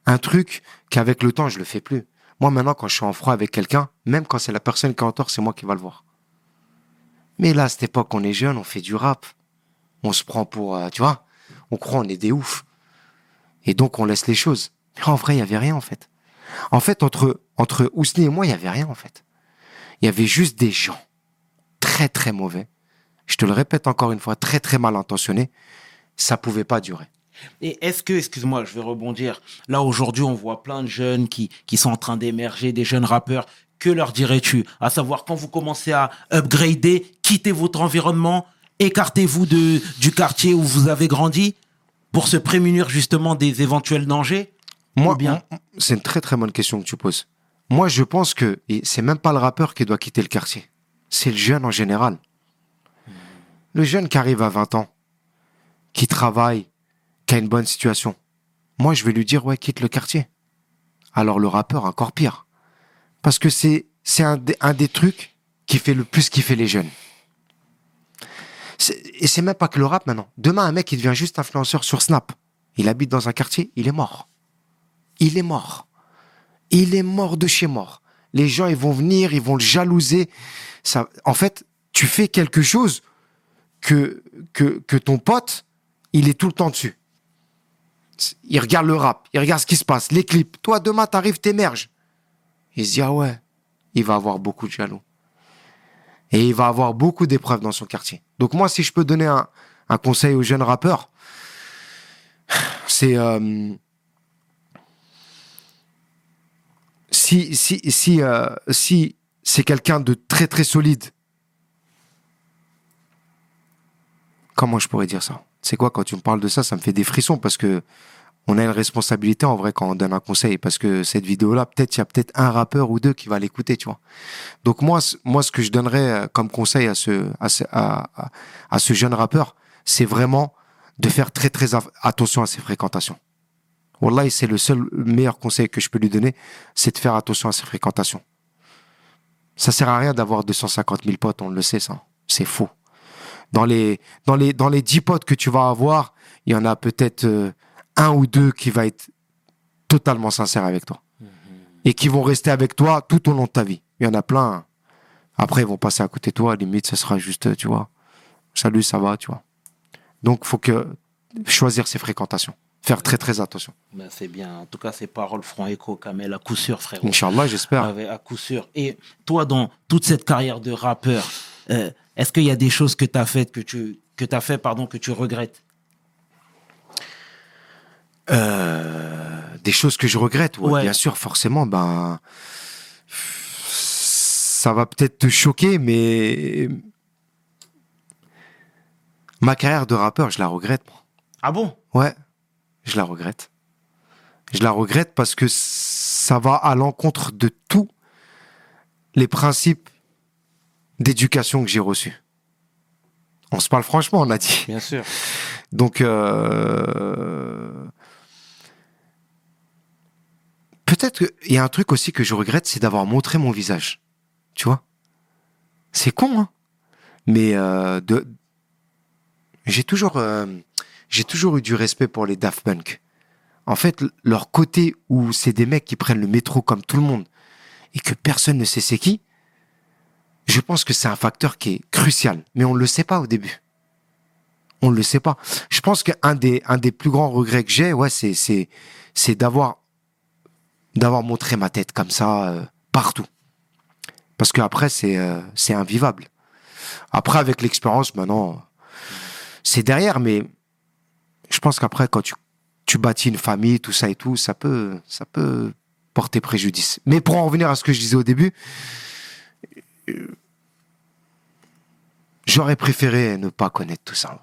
un truc qu'avec le temps, je le fais plus. Moi, maintenant, quand je suis en froid avec quelqu'un, même quand c'est la personne qui en tort, c'est moi qui va le voir. Mais là, à cette époque, on est jeune, on fait du rap. On se prend pour, euh, tu vois, on croit on est des oufs. Et donc, on laisse les choses. Mais en vrai, il y avait rien, en fait. En fait, entre, entre Ousni et moi, il y avait rien, en fait. Il y avait juste des gens très, très mauvais. Je te le répète encore une fois, très, très mal intentionnés. Ça pouvait pas durer. Et est-ce que, excuse-moi, je vais rebondir. Là, aujourd'hui, on voit plein de jeunes qui, qui sont en train d'émerger, des jeunes rappeurs. Que leur dirais-tu? À savoir, quand vous commencez à upgrader, quittez votre environnement, écartez-vous de, du quartier où vous avez grandi pour se prémunir justement des éventuels dangers? Moi, bien? c'est une très, très bonne question que tu poses. Moi, je pense que et c'est même pas le rappeur qui doit quitter le quartier. C'est le jeune en général. Le jeune qui arrive à 20 ans, qui travaille, une bonne situation. Moi, je vais lui dire, ouais, quitte le quartier. Alors le rappeur, encore pire. Parce que c'est, c'est un, des- trucs qui fait le plus kiffer les jeunes. Et c'est même pas que le rap maintenant. Demain, un mec, il devient juste influenceur sur Snap. Il habite dans un quartier, il est mort. Il est mort. Il est mort de chez mort. Les gens, ils vont venir, ils vont le jalouser. Ça, en fait, tu fais quelque chose que, que, que ton pote, il est tout le temps dessus. Il regarde le rap, il regarde ce qui se passe, les clips. Toi, demain, t'arrives, t'émerges. Il se dit, ah ouais, il va avoir beaucoup de jaloux. Et il va avoir beaucoup d'épreuves dans son quartier. Donc moi, si je peux donner un, conseil aux jeunes rappeurs, c'est... euh, euh, si c'est quelqu'un de très très solide comment je pourrais dire ça? C'est quoi quand tu me parles de ça ça me fait des frissons parce que on a une responsabilité en vrai quand on donne un conseil parce que cette vidéo là peut-être il y a peut-être un rappeur ou deux qui va l'écouter tu vois donc moi moi ce que je donnerais euh, comme conseil à ce jeune rappeur c'est vraiment de faire très très attention à ses fréquentations Wallah, c'est le seul meilleur conseil que je peux lui donner, c'est de faire attention à ses fréquentations. Ça sert à rien d'avoir 250 000 potes, on le sait, ça. C'est faux. Dans les, dans les, dans les 10 potes que tu vas avoir, il y en a peut-être euh, un ou deux qui va être totalement sincère avec toi. Et qui vont rester avec toi tout au long de ta vie. Il y en a plein. Après, ils vont passer à côté de toi. Limite, ce sera juste, tu vois. Salut, ça va, tu vois. Donc, faut que choisir ses fréquentations. Faire très, très attention. Ben, C'est bien. En tout cas, ces paroles feront écho, Kamel, à coup sûr, frérot. Inch'Allah, j'espère. Ah à coup sûr. Et toi, dans toute cette carrière de rappeur, euh, est-ce qu'il y a des choses que tu as faites, que tu que as fait, pardon, que tu regrettes? Euh, des choses que je regrette, ouais, Ouais. bien sûr, forcément, ben, ça va peut-être te choquer, mais ma carrière de rappeur, je la regrette. moi. Ah bon? Ouais, je la regrette. Je la regrette parce que ça va à l'encontre de tous les principes d'éducation que j'ai reçus. On se parle franchement, on a dit. Bien sûr. Donc, euh, peut-être qu'il y a un truc aussi que je regrette, c'est d'avoir montré mon visage. Tu vois? C'est con, hein Mais euh, de... j'ai toujours, euh, j'ai toujours eu du respect pour les Daft Punk. En fait, leur côté où c'est des mecs qui prennent le métro comme tout le monde et que personne ne sait c'est qui, je pense que c'est un facteur qui est crucial. Mais on ne le sait pas au début on ne le sait pas. Je pense qu'un des, un des plus grands regrets que j'ai, ouais, c'est, c'est, c'est d'avoir, d'avoir montré ma tête comme ça euh, partout. Parce qu'après, c'est, euh, c'est invivable. Après, avec l'expérience, maintenant, c'est derrière, mais je pense qu'après, quand tu, tu bâtis une famille, tout ça et tout, ça peut, ça peut porter préjudice. Mais pour en revenir à ce que je disais au début, j'aurais préféré ne pas connaître tout ça, en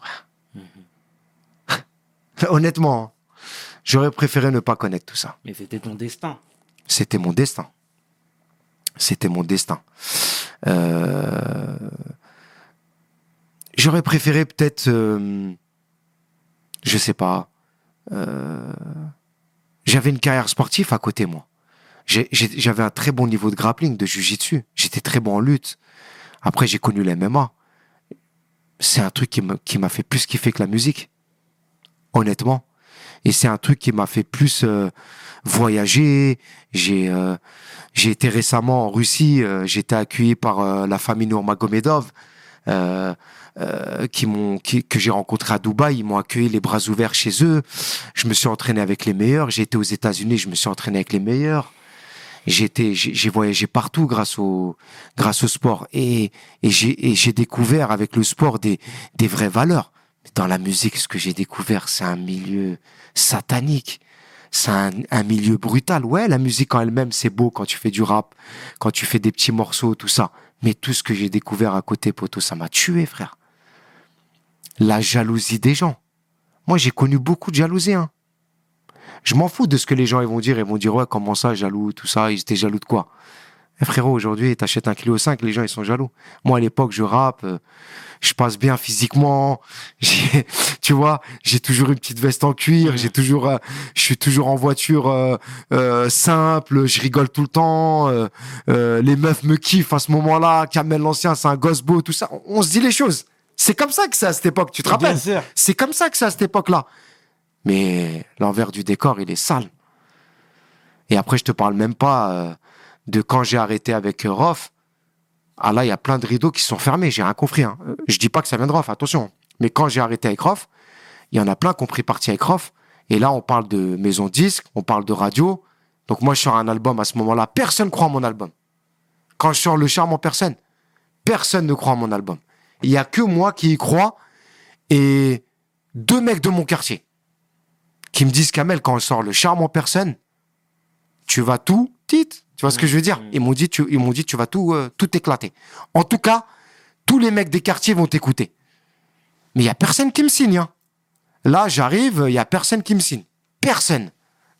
vrai. <laughs> Honnêtement, hein, j'aurais préféré ne pas connaître tout ça. Mais c'était ton destin. C'était mon destin. C'était mon destin. Euh, J'aurais préféré peut-être, euh, je sais pas. euh, J'avais une carrière sportive à côté moi. J'avais un très bon niveau de grappling, de jujitsu. J'étais très bon en lutte. Après, j'ai connu la MMA. C'est un truc qui m'a fait plus kiffer que la musique honnêtement. Et c'est un truc qui m'a fait plus euh, voyager. J'ai euh, été récemment en Russie. euh, j'ai été accueilli par euh, la famille Nurmagomedov, euh, euh, qui m'ont qui- que j'ai rencontré à Dubaï. Ils m'ont accueilli les bras ouverts chez eux. Je me suis entraîné avec les meilleurs. J'ai été aux États-Unis. Je me suis entraîné avec les meilleurs. Été, j'ai voyagé partout grâce au, grâce au sport et, et j'ai découvert avec le sport des, des vraies valeurs. Dans la musique, ce que j'ai découvert, c'est un milieu satanique. C'est un, un milieu brutal. Ouais, la musique en elle-même, c'est beau quand tu fais du rap, quand tu fais des petits morceaux, tout ça. Mais tout ce que j'ai découvert à côté, poteau, ça m'a tué, frère. La jalousie des gens. Moi, j'ai connu beaucoup de jalousie, hein. Je m'en fous de ce que les gens ils vont dire. Ils vont dire, ouais, comment ça, jaloux, tout ça. Ils étaient jaloux de quoi? Eh, Frérot, aujourd'hui, t'achètes un kilo 5, les gens, ils sont jaloux. Moi, à l'époque, je rappe, euh, je passe bien physiquement. <laughs> Tu vois, j'ai toujours une petite veste en cuir. J'ai toujours, euh, je suis toujours en voiture euh, simple. Je rigole tout le temps. les meufs me kiffent à ce moment-là. Kamel l'ancien, c'est un gosse beau, tout ça. On, on se dit les choses. C'est comme ça que c'est à cette époque. Tu te rappelles? c'est comme ça que c'est à cette époque-là. Mais l'envers du décor, il est sale. Et après, je te parle même pas euh, de quand j'ai arrêté avec euh, Rof. Ah là, il y a plein de rideaux qui sont fermés, j'ai rien compris. Hein. Euh, Je dis pas que ça vient de Rof, attention. Mais quand j'ai arrêté avec Rof, il y en a plein qui ont pris parti avec Rof. Et là, on parle de maison disque, on parle de radio. Donc moi, je sors un album à ce moment-là. Personne croit en mon album. Quand je sors Le Charme en personne, personne ne croit en mon album. Il y a que moi qui y crois et deux mecs de mon quartier qui me disent Kamel, quand on sort le charme en personne, tu vas tout, tit. Tu vois ce que je veux dire? Ils m'ont dit, tu, ils m'ont dit, tu vas tout, euh, tout éclater. En tout cas, tous les mecs des quartiers vont t'écouter. Mais il y a personne qui me signe. hein. Là, j'arrive, il y a personne qui me signe. Personne.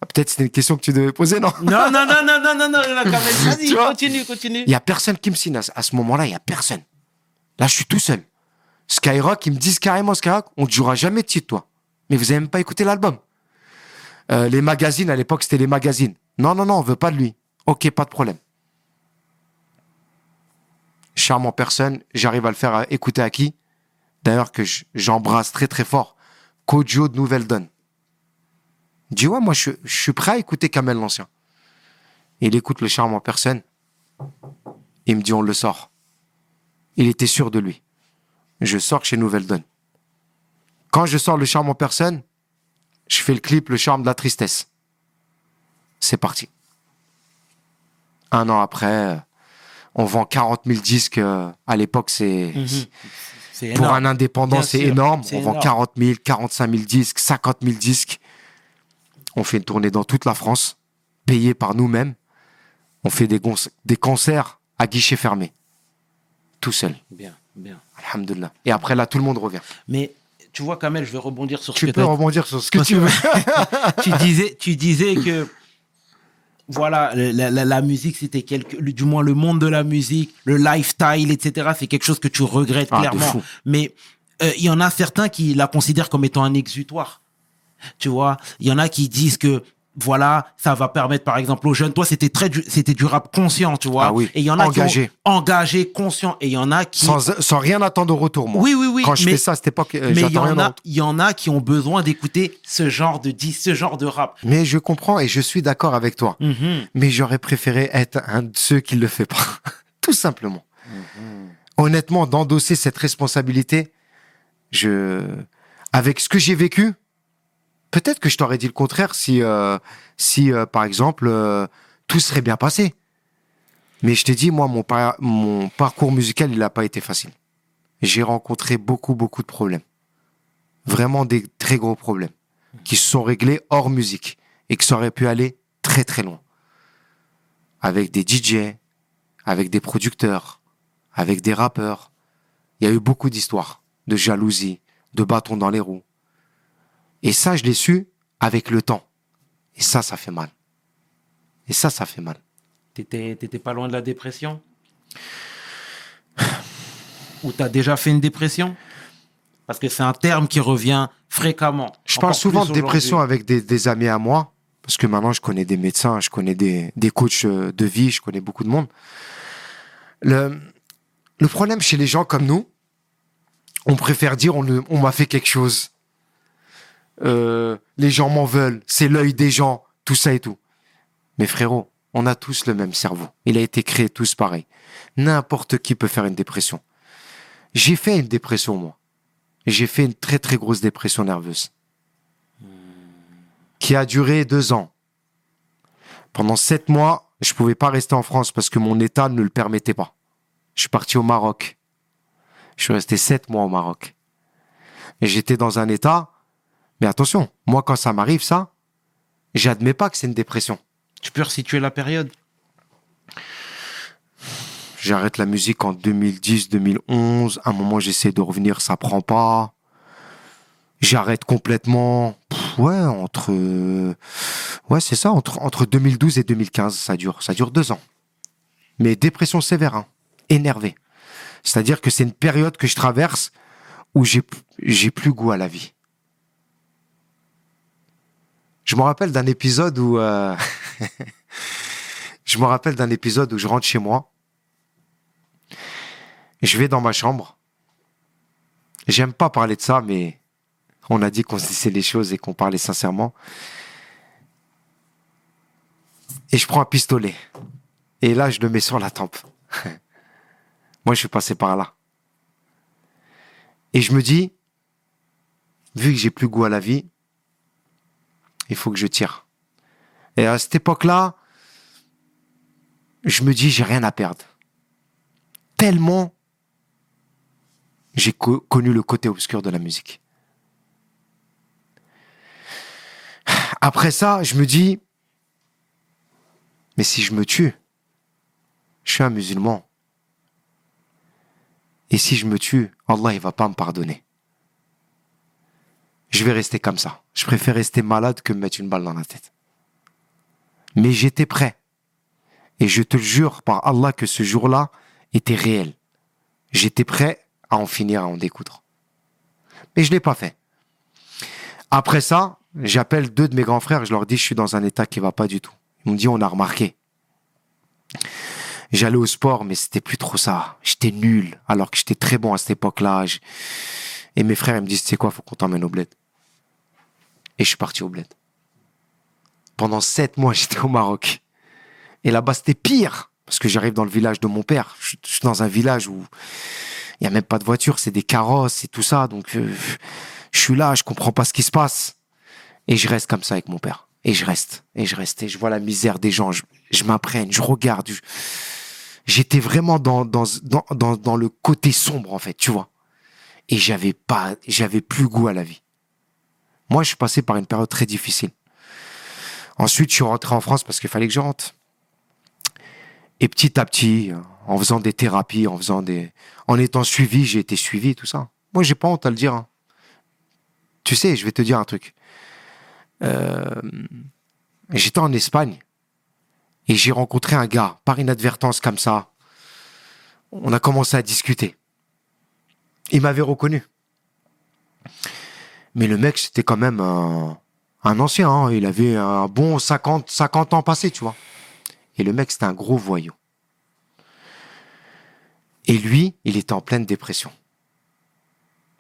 Ah, Peut-être c'était une question que tu devais poser, non? Non, non, non, non, non, non, non, non, Kamel, <laughs> vas-y, continue, continue. Il y a personne qui me signe. À À ce moment-là, il y a personne. Là, je suis tout seul. Skyrock, ils me disent carrément, Skyrock, on ne jouera jamais de titre, toi. Mais vous avez même pas écouté l'album. Euh, les magazines, à l'époque, c'était les magazines. Non, non, non, on veut pas de lui. Ok, pas de problème. Charme en personne, j'arrive à le faire écouter à qui? D'ailleurs, que j'embrasse très très fort. Kojo de Nouvelle Donne. Dit, ouais, moi, je, suis prêt à écouter Kamel l'Ancien. Il écoute le charme en personne. Il me dit, on le sort. Il était sûr de lui. Je sors chez Nouvelle Donne. Quand je sors le charme en personne, je fais le clip Le charme de la tristesse. C'est parti. Un an après, on vend 40 000 disques. euh, À l'époque, c'est Mhm. Pour un indépendant, c'est énorme. On vend énorme. 40 000, 45 000 disques, 50 000 disques. On fait une tournée dans toute la France, payée par nous-mêmes. On fait des concerts à guichet fermé. Tout seul. Bien, bien. Alhamdulillah. Et après, là, tout le monde revient. Mais tu vois, Kamel, je vais rebondir sur ce Tu que peux t'as dit. rebondir sur ce que tu veux. <laughs> tu disais, tu disais que voilà, la, la- la musique, c'était quelque, du moins le monde de la musique, le lifestyle, etc. C'est quelque chose que tu regrettes Ah, clairement. Mais euh, il y en a certains qui la considèrent comme étant un exutoire. Tu vois, il y en a qui disent que voilà, ça va permettre par exemple aux jeunes. Toi, c'était très, du- c'était du rap conscient, tu vois. Ah oui, Et il y en a engagé. qui ont engagé, conscient. Et il y en a qui sans, sans rien attendre au retour, moi. Oui, oui, oui. Quand je mais- fais ça à cette époque, euh, mais il y en a, il y en a qui ont besoin d'écouter ce genre de dis, ce genre de rap. Mais je comprends et je suis d'accord avec toi. Mhm. Mais j'aurais préféré être un de ceux qui ne le fait pas. <laughs> Tout simplement. Honnêtement, d'endosser cette responsabilité, je, avec ce que j'ai vécu, peut-être que je t'aurais dit le contraire si, euh, si euh, par exemple, euh, tout serait bien passé. Mais je t'ai dit, moi, mon, par- mon parcours musical, il n'a pas été facile. J'ai rencontré beaucoup, beaucoup de problèmes. Vraiment des très gros problèmes qui se sont réglés hors musique et que ça aurait pu aller très, très loin. Avec des DJ, avec des producteurs, avec des rappeurs. Il y a eu beaucoup d'histoires de jalousie, de bâtons dans les roues. Et ça, je l'ai su avec le temps. Et ça, ça fait mal. Et ça, ça fait mal. T'étais, t'étais pas loin de la dépression? <sighs> Ou t'as déjà fait une dépression? Parce que c'est un terme qui revient fréquemment. Je parle souvent de dépression avec des, des amis à moi, parce que maintenant je connais des médecins, je connais des, des coachs euh, de vie, je connais beaucoup de monde. Le, le problème chez les gens comme nous, on préfère dire on m'a fait quelque chose. Euh, les gens m'en veulent, c'est l'œil des gens, tout ça et tout. Mais frérot, on a tous le même cerveau. Il a été créé tous pareil. N'importe qui peut faire une dépression. J'ai fait une dépression, moi. J'ai fait une très très grosse dépression nerveuse qui a duré deux ans. Pendant sept mois, je pouvais pas rester en France parce que mon état ne le permettait pas. Je suis parti au Maroc. Je suis resté sept mois au Maroc. Et j'étais dans un état. Mais attention, moi quand ça m'arrive ça, j'admets pas que c'est une dépression. Tu peux resituer la période? J'arrête la musique en 2010-2011. À un moment, j'essaie de revenir, ça prend pas. J'arrête complètement. Pff, ouais, entre. Ouais, c'est ça, entre, entre 2012 et 2015, ça dure. Ça dure deux ans. Mais dépression sévère, hein. énervé. C'est-à-dire que c'est une période que je traverse où j'ai j'ai plus goût à la vie. Je me rappelle d'un épisode où. euh, <laughs> je me rappelle d'un épisode où je rentre chez moi. Je vais dans ma chambre. J'aime pas parler de ça, mais on a dit qu'on se disait les choses et qu'on parlait sincèrement. Et je prends un pistolet. Et là, je le mets sur la tempe. <laughs> Moi, je suis passé par là. Et je me dis, vu que j'ai plus goût à la vie, il faut que je tire. Et à cette époque-là, je me dis, j'ai rien à perdre. Tellement j'ai co- connu le côté obscur de la musique. Après ça, je me dis, mais si je me tue, je suis un musulman. Et si je me tue, Allah, il va pas me pardonner. Je vais rester comme ça. Je préfère rester malade que me mettre une balle dans la tête. Mais j'étais prêt. Et je te le jure par Allah que ce jour-là était réel. J'étais prêt à en finir, à en découdre. Mais je l'ai pas fait. Après ça, j'appelle deux de mes grands frères, je leur dis je suis dans un état qui va pas du tout. Ils m'ont dit on a remarqué. J'allais au sport, mais c'était plus trop ça. J'étais nul, alors que j'étais très bon à cette époque-là. Et mes frères, ils me disent, sais quoi, faut qu'on t'emmène au bled. Et je suis parti au bled. Pendant sept mois, <laughs> j'étais au Maroc. Et là-bas, c'était pire. Parce que j'arrive dans le village de mon père. Je suis dans un village où il n'y a même pas de voiture, c'est des carrosses et tout ça. Donc, euh, je suis là, je comprends pas ce qui se passe. Et je reste comme ça avec mon père. Et je reste, et je reste, et je vois la misère des gens. Je, je m'imprègne, je regarde. J'étais vraiment dans le côté sombre, en fait, tu vois. Et j'avais pas, j'avais plus goût à la vie. Moi, je suis passé par une période très difficile. Ensuite, je suis rentré en France parce qu'il fallait que je rentre. Et petit à petit, en faisant des thérapies, en faisant des, en étant suivi, j'ai été suivi, tout ça. Moi, j'ai pas honte à le dire. hein. Tu sais, je vais te dire un truc. Euh, J'étais en Espagne et j'ai rencontré un gars par inadvertance comme ça. On a commencé à discuter. Il m'avait reconnu. Mais le mec, c'était quand même un, ancien. hein. Il avait un bon 50, 50 ans passés, tu vois. Et le mec, c'était un gros voyou. Et lui, il était en pleine dépression.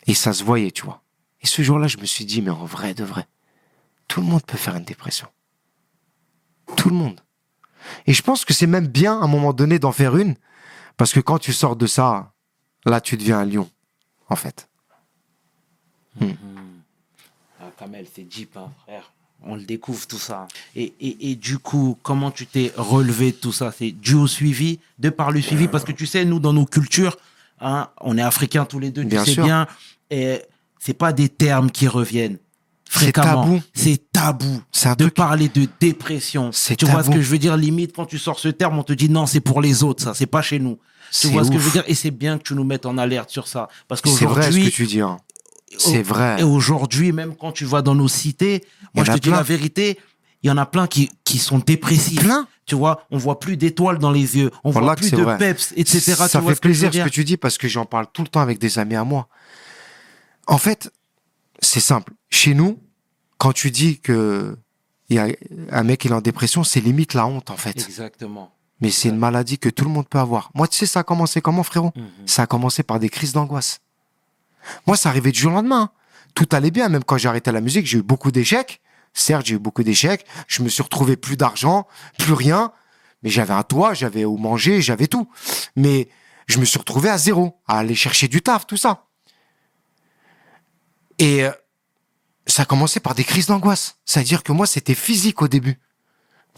Et ça se voyait, tu vois. Et ce jour-là, je me suis dit, mais en vrai de vrai, tout le monde peut faire une dépression. Tout le monde. Et je pense que c'est même bien à un moment donné d'en faire une, parce que quand tu sors de ça, là, tu deviens un lion, en fait. Ah, Kamel, c'est deep, hein, frère. On le découvre tout ça. Et, et, et du coup, comment tu t'es relevé de tout ça? C'est dû au suivi, de par le suivi? Parce que tu sais, nous, dans nos cultures, hein, on est africains tous les deux, Bien tu sais sûr. bien. Et c'est pas des termes qui reviennent C'est fréquemment. tabou. C'est tabou. Un de truc- parler de dépression. C'est Tu vois ce tabou. que je veux dire? Limite, quand tu sors ce terme, on te dit non, c'est pour les autres, ça. C'est pas chez nous. Tu C'est vois ce que je veux dire Et c'est bien que tu nous mettes en alerte sur ça. Parce C'est vrai ce que qu'aujourd'hui, tu dis. hein. C'est vrai. et aujourd'hui, même quand tu vas dans nos cités, moi je te dis la vérité, il y en a plein qui, qui sont dépressifs. Plein. Tu vois, on voit plus d'étoiles dans les yeux, on Voilà voit plus de vrai. peps, etc. Ça tu vois fait que plaisir ce que tu dis parce que j'en parle tout le temps avec des amis à moi. En fait, c'est simple. Chez nous, quand tu dis que il y a un mec il est en dépression, c'est limite la honte en fait. Exactement. Mais c'est une maladie que tout le monde peut avoir. Moi, tu sais, ça a commencé comment, frérot Mhm. Ça a commencé par des crises d'angoisse. Moi, ça arrivait du jour au lendemain. hein. Tout allait bien, même quand j'ai arrêté la musique, j'ai eu beaucoup d'échecs. Certes, j'ai eu beaucoup d'échecs. Je me suis retrouvé plus d'argent, plus rien. Mais j'avais un toit, j'avais où manger, j'avais tout. Mais je me suis retrouvé à zéro, à aller chercher du taf, tout ça. Et euh, ça a commencé par des crises d'angoisse. C'est-à-dire que moi, c'était physique au début.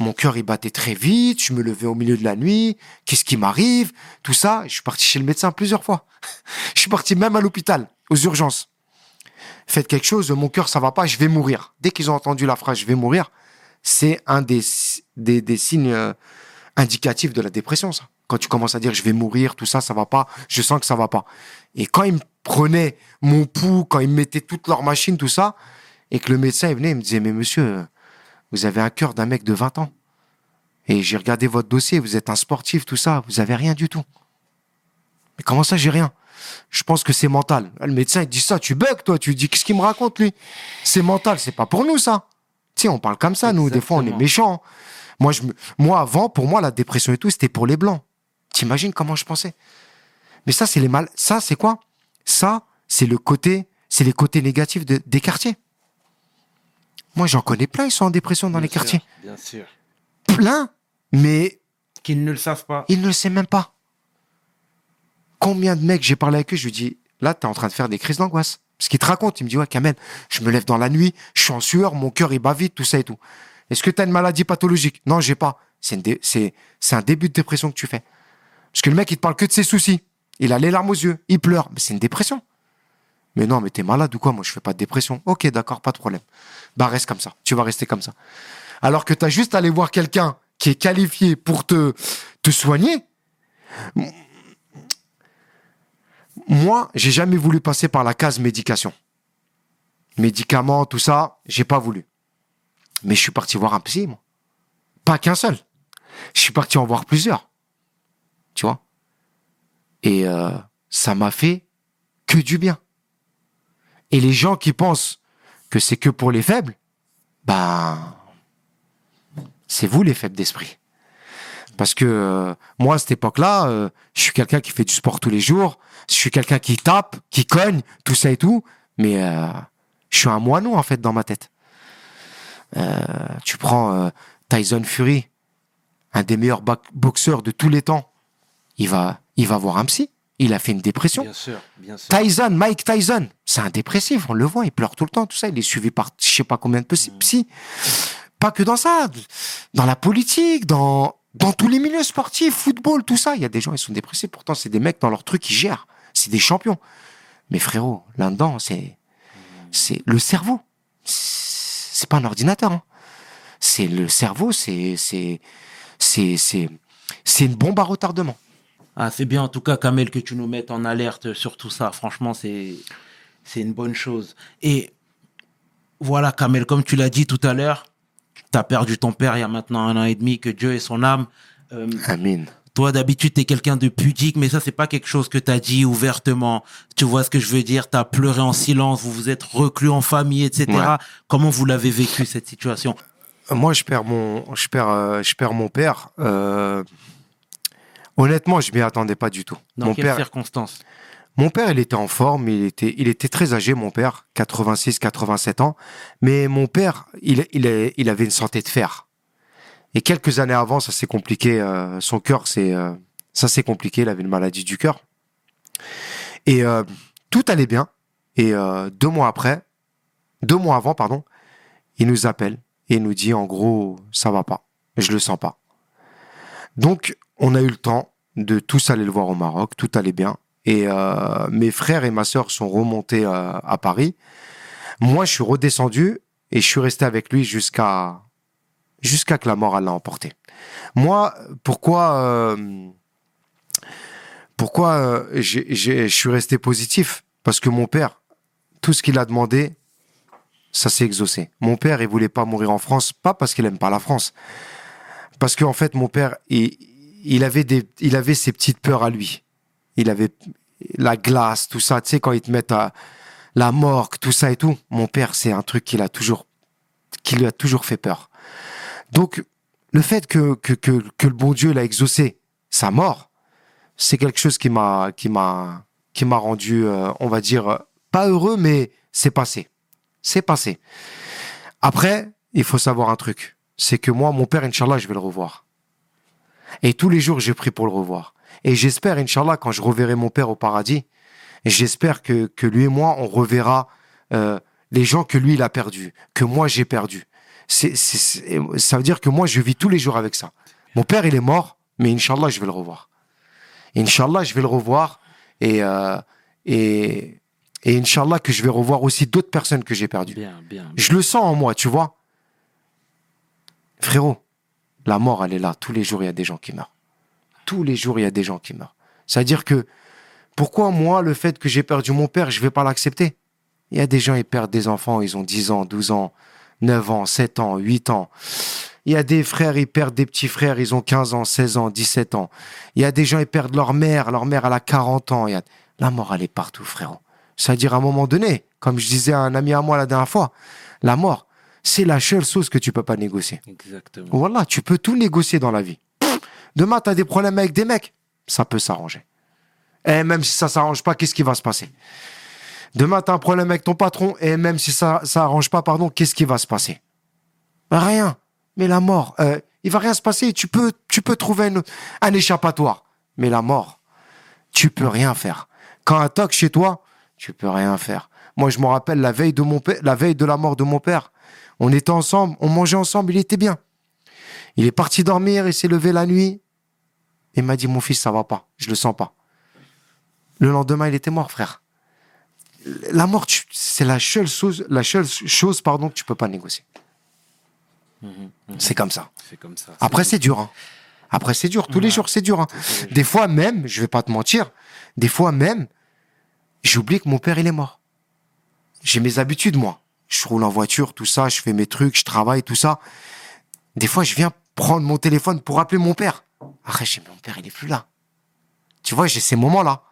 Mon cœur, il battait très vite, je me levais au milieu de la nuit, qu'est-ce qui m'arrive, tout ça. Je suis parti chez le médecin plusieurs fois. <laughs> Je suis parti même à l'hôpital, aux urgences. Faites quelque chose, mon cœur, ça va pas, je vais mourir. Dès qu'ils ont entendu la phrase, je vais mourir, c'est un des, des, des signes euh, indicatifs de la dépression, ça. Quand tu commences à dire je vais mourir, tout ça, ça va pas, je sens que ça va pas. Et quand ils me prenaient mon pouls, quand ils me mettaient toutes leurs machines, tout ça, et que le médecin venait, il me disait, mais monsieur, vous avez un cœur d'un mec de 20 ans. Et j'ai regardé votre dossier, vous êtes un sportif, tout ça, vous avez rien du tout. Mais comment ça, j'ai rien? Je pense que c'est mental. Là, Le médecin, il dit ça, tu bugs, toi, tu dis, qu'est-ce qu'il me raconte, lui? C'est mental, c'est pas pour nous, ça. Tu sais, on parle comme ça, nous, des fois, on est méchants. Moi, je moi, avant, pour moi, la dépression et tout, c'était pour les blancs. T'imagines comment je pensais? Mais ça, c'est les mal. Ça, c'est quoi? Ça, c'est le côté, c'est les côtés négatifs de- des quartiers. Moi, j'en connais plein, ils sont en dépression dans les quartiers. Bien sûr. Plein, mais Qu'ils ne le savent pas. ils ne le savent même pas. Combien de mecs j'ai parlé avec eux, je lui dis, là, t'es en train de faire des crises d'angoisse. Parce qu'il te raconte, il me dit, ouais, Kamel, je me lève dans la nuit, je suis en sueur, mon cœur, il bat vite, tout ça et tout. Est-ce que t'as une maladie pathologique? Non, j'ai pas. Dé- c'est un début de dépression que tu fais. Parce que le mec, il te parle que de ses soucis. Il a les larmes aux yeux, il pleure. Mais c'est une dépression. Mais non, mais t'es malade ou quoi? Moi, je fais pas de dépression. Ok, d'accord, pas de problème. Bah, reste comme ça. Tu vas rester comme ça. Alors que t'as juste à aller voir quelqu'un qui est qualifié pour te, te soigner. Moi, j'ai jamais voulu passer par la case médication. Médicaments, tout ça, j'ai pas voulu. Mais je suis parti voir un psy, moi. Pas qu'un seul. Je suis parti en voir plusieurs. Tu vois? Et euh, ça m'a fait que du bien. Et les gens qui pensent que c'est que pour les faibles, ben, c'est vous les faibles d'esprit. Parce que euh, moi, à cette époque-là, euh, je suis quelqu'un qui fait du sport tous les jours. Je suis quelqu'un qui tape, qui cogne, tout ça et tout. Mais euh, je suis un moineau, en fait, dans ma tête. Euh, tu prends Tyson Fury, un des meilleurs boxeurs de tous les temps. Il va, il va voir un psy. Il a fait une dépression. Bien sûr, bien sûr. Tyson, Mike Tyson, c'est un dépressif, on le voit, il pleure tout le temps, tout ça. Il est suivi par je sais pas combien de psy. psy. Pas que dans ça, dans la politique, dans, dans tous les milieux sportifs, football, tout ça. Il y a des gens, ils sont dépressifs. Pourtant, c'est des mecs dans leur truc qui gèrent. C'est des champions. Mais frérot, là-dedans, c'est, c'est le cerveau. C'est pas un ordinateur. hein. c'est le cerveau, c'est c'est c'est c'est c'est une bombe à retardement. Ah, c'est bien en tout cas, Kamel, que tu nous mettes en alerte sur tout ça. Franchement, c'est c'est une bonne chose. Et voilà, Kamel, comme tu l'as dit tout à l'heure, tu as perdu ton père il y a maintenant un an et demi, que Dieu ait son âme. Euh, Amin. toi, d'habitude, tu es quelqu'un de pudique, mais ça, c'est pas quelque chose que tu as dit ouvertement. Tu vois ce que je veux dire? Tu as pleuré en silence, vous vous êtes reclus en famille, etc. Ouais. Comment vous l'avez vécu, cette situation? Moi, je perds mon, je perds, euh, je perds mon père. euh, honnêtement, je m'y attendais pas du tout. Dans mon quelles père, circonstances? Mon père, il était en forme, il était, il était très âgé, mon père, 86, 87 ans. Mais mon père, il, il, est- il avait une santé de fer. Et quelques années avant, ça s'est compliqué. euh, son cœur, c'est, euh, ça s'est compliqué. Il avait une maladie du cœur. Et euh, tout allait bien. Et deux mois après, deux mois avant, pardon, il nous appelle et nous dit, en gros, ça va pas. Je le sens pas. Donc, on a eu le temps de tous aller le voir au Maroc. Tout allait bien. Et euh, mes frères et ma sœur sont remontés euh, à Paris. Moi, je suis redescendu et je suis resté avec lui jusqu'à jusqu'à que la mort l'a emporté. Moi, pourquoi euh, pourquoi je suis resté positif? Parce que mon père, tout ce qu'il a demandé, ça s'est exaucé. Mon père, il voulait pas mourir en France, pas parce qu'il aime pas la France, parce qu'en fait, mon père, il, il avait des, il avait ses petites peurs à lui. Il avait la glace, tout ça, tu sais, quand ils te mettent à la morgue, tout ça et tout. Mon père, c'est un truc qu'il a toujours, qui lui a toujours fait peur. Donc, le fait que, que, que, que le bon Dieu l'a exaucé, sa mort, c'est quelque chose qui m'a, qui m'a, qui m'a rendu, euh, on va dire, pas heureux, mais c'est passé. C'est passé. Après, il faut savoir un truc. C'est que moi, mon père, Inch'Allah, je vais le revoir. Et tous les jours, j'ai pris pour le revoir. Et j'espère, Inch'Allah, quand je reverrai mon père au paradis, j'espère que, que lui et moi, on reverra euh, les gens que lui, il a perdus, que moi, j'ai perdu. C'est, c'est- ça veut dire que moi, je vis tous les jours avec ça. Mon père, il est mort, mais Inch'Allah, je vais le revoir. Inch'Allah, je vais le revoir et, euh, et, et Inch'Allah, que je vais revoir aussi d'autres personnes que j'ai perdues. Bien, bien. Je le sens en moi, tu vois. Frérot, la mort, elle est là. Tous les jours, il y a des gens qui meurent. Tous les jours, il y a des gens qui meurent. C'est-à-dire que, pourquoi moi, le fait que j'ai perdu mon père, je vais pas l'accepter? Il y a des gens, ils perdent des enfants, ils ont 10 ans, 12 ans, 9 ans, 7 ans, 8 ans. Il y a des frères, ils perdent des petits frères, ils ont 15 ans, 16 ans, 17 ans. Il y a des gens, ils perdent leur mère, leur mère, elle a 40 ans. La mort, elle est partout, frérot. C'est-à-dire, à un moment donné, comme je disais à un ami à moi la dernière fois, la mort, c'est la seule chose que tu peux pas négocier. Exactement. Voilà, tu peux tout négocier dans la vie. Pff, Demain, tu as des problèmes avec des mecs, ça peut s'arranger. Et même si ça s'arrange pas, qu'est-ce qui va se passer? Demain, tu as un problème avec ton patron, et même si ça ça arrange pas, pardon, qu'est-ce qui va se passer? Rien. Mais la mort, euh, il va rien se passer. Tu peux, tu peux trouver une- un échappatoire. Mais la mort, tu peux rien faire. Quand un toc chez toi, tu peux rien faire. Moi, je me rappelle la veille de mon père, la veille de la mort de mon père. On était ensemble, on mangeait ensemble, il était bien. Il est parti dormir, il s'est levé la nuit. Il m'a dit, mon fils, ça va pas, je le sens pas. Le lendemain, il était mort, frère. La mort, c'est la seule chose, la seule chose, pardon, que tu peux pas négocier. C'est comme ça. C'est comme ça. Après, c'est dur. hein. Après, c'est dur. Tous les jours, c'est dur. hein. Des fois même, je vais pas te mentir, des fois même, j'oublie que mon père, il est mort. J'ai mes habitudes, moi. Je roule en voiture, tout ça, je fais mes trucs, je travaille, tout ça. Des fois, je viens prendre mon téléphone pour appeler mon père. Après, mais mon père, il est plus là. Tu vois, j'ai ces moments-là.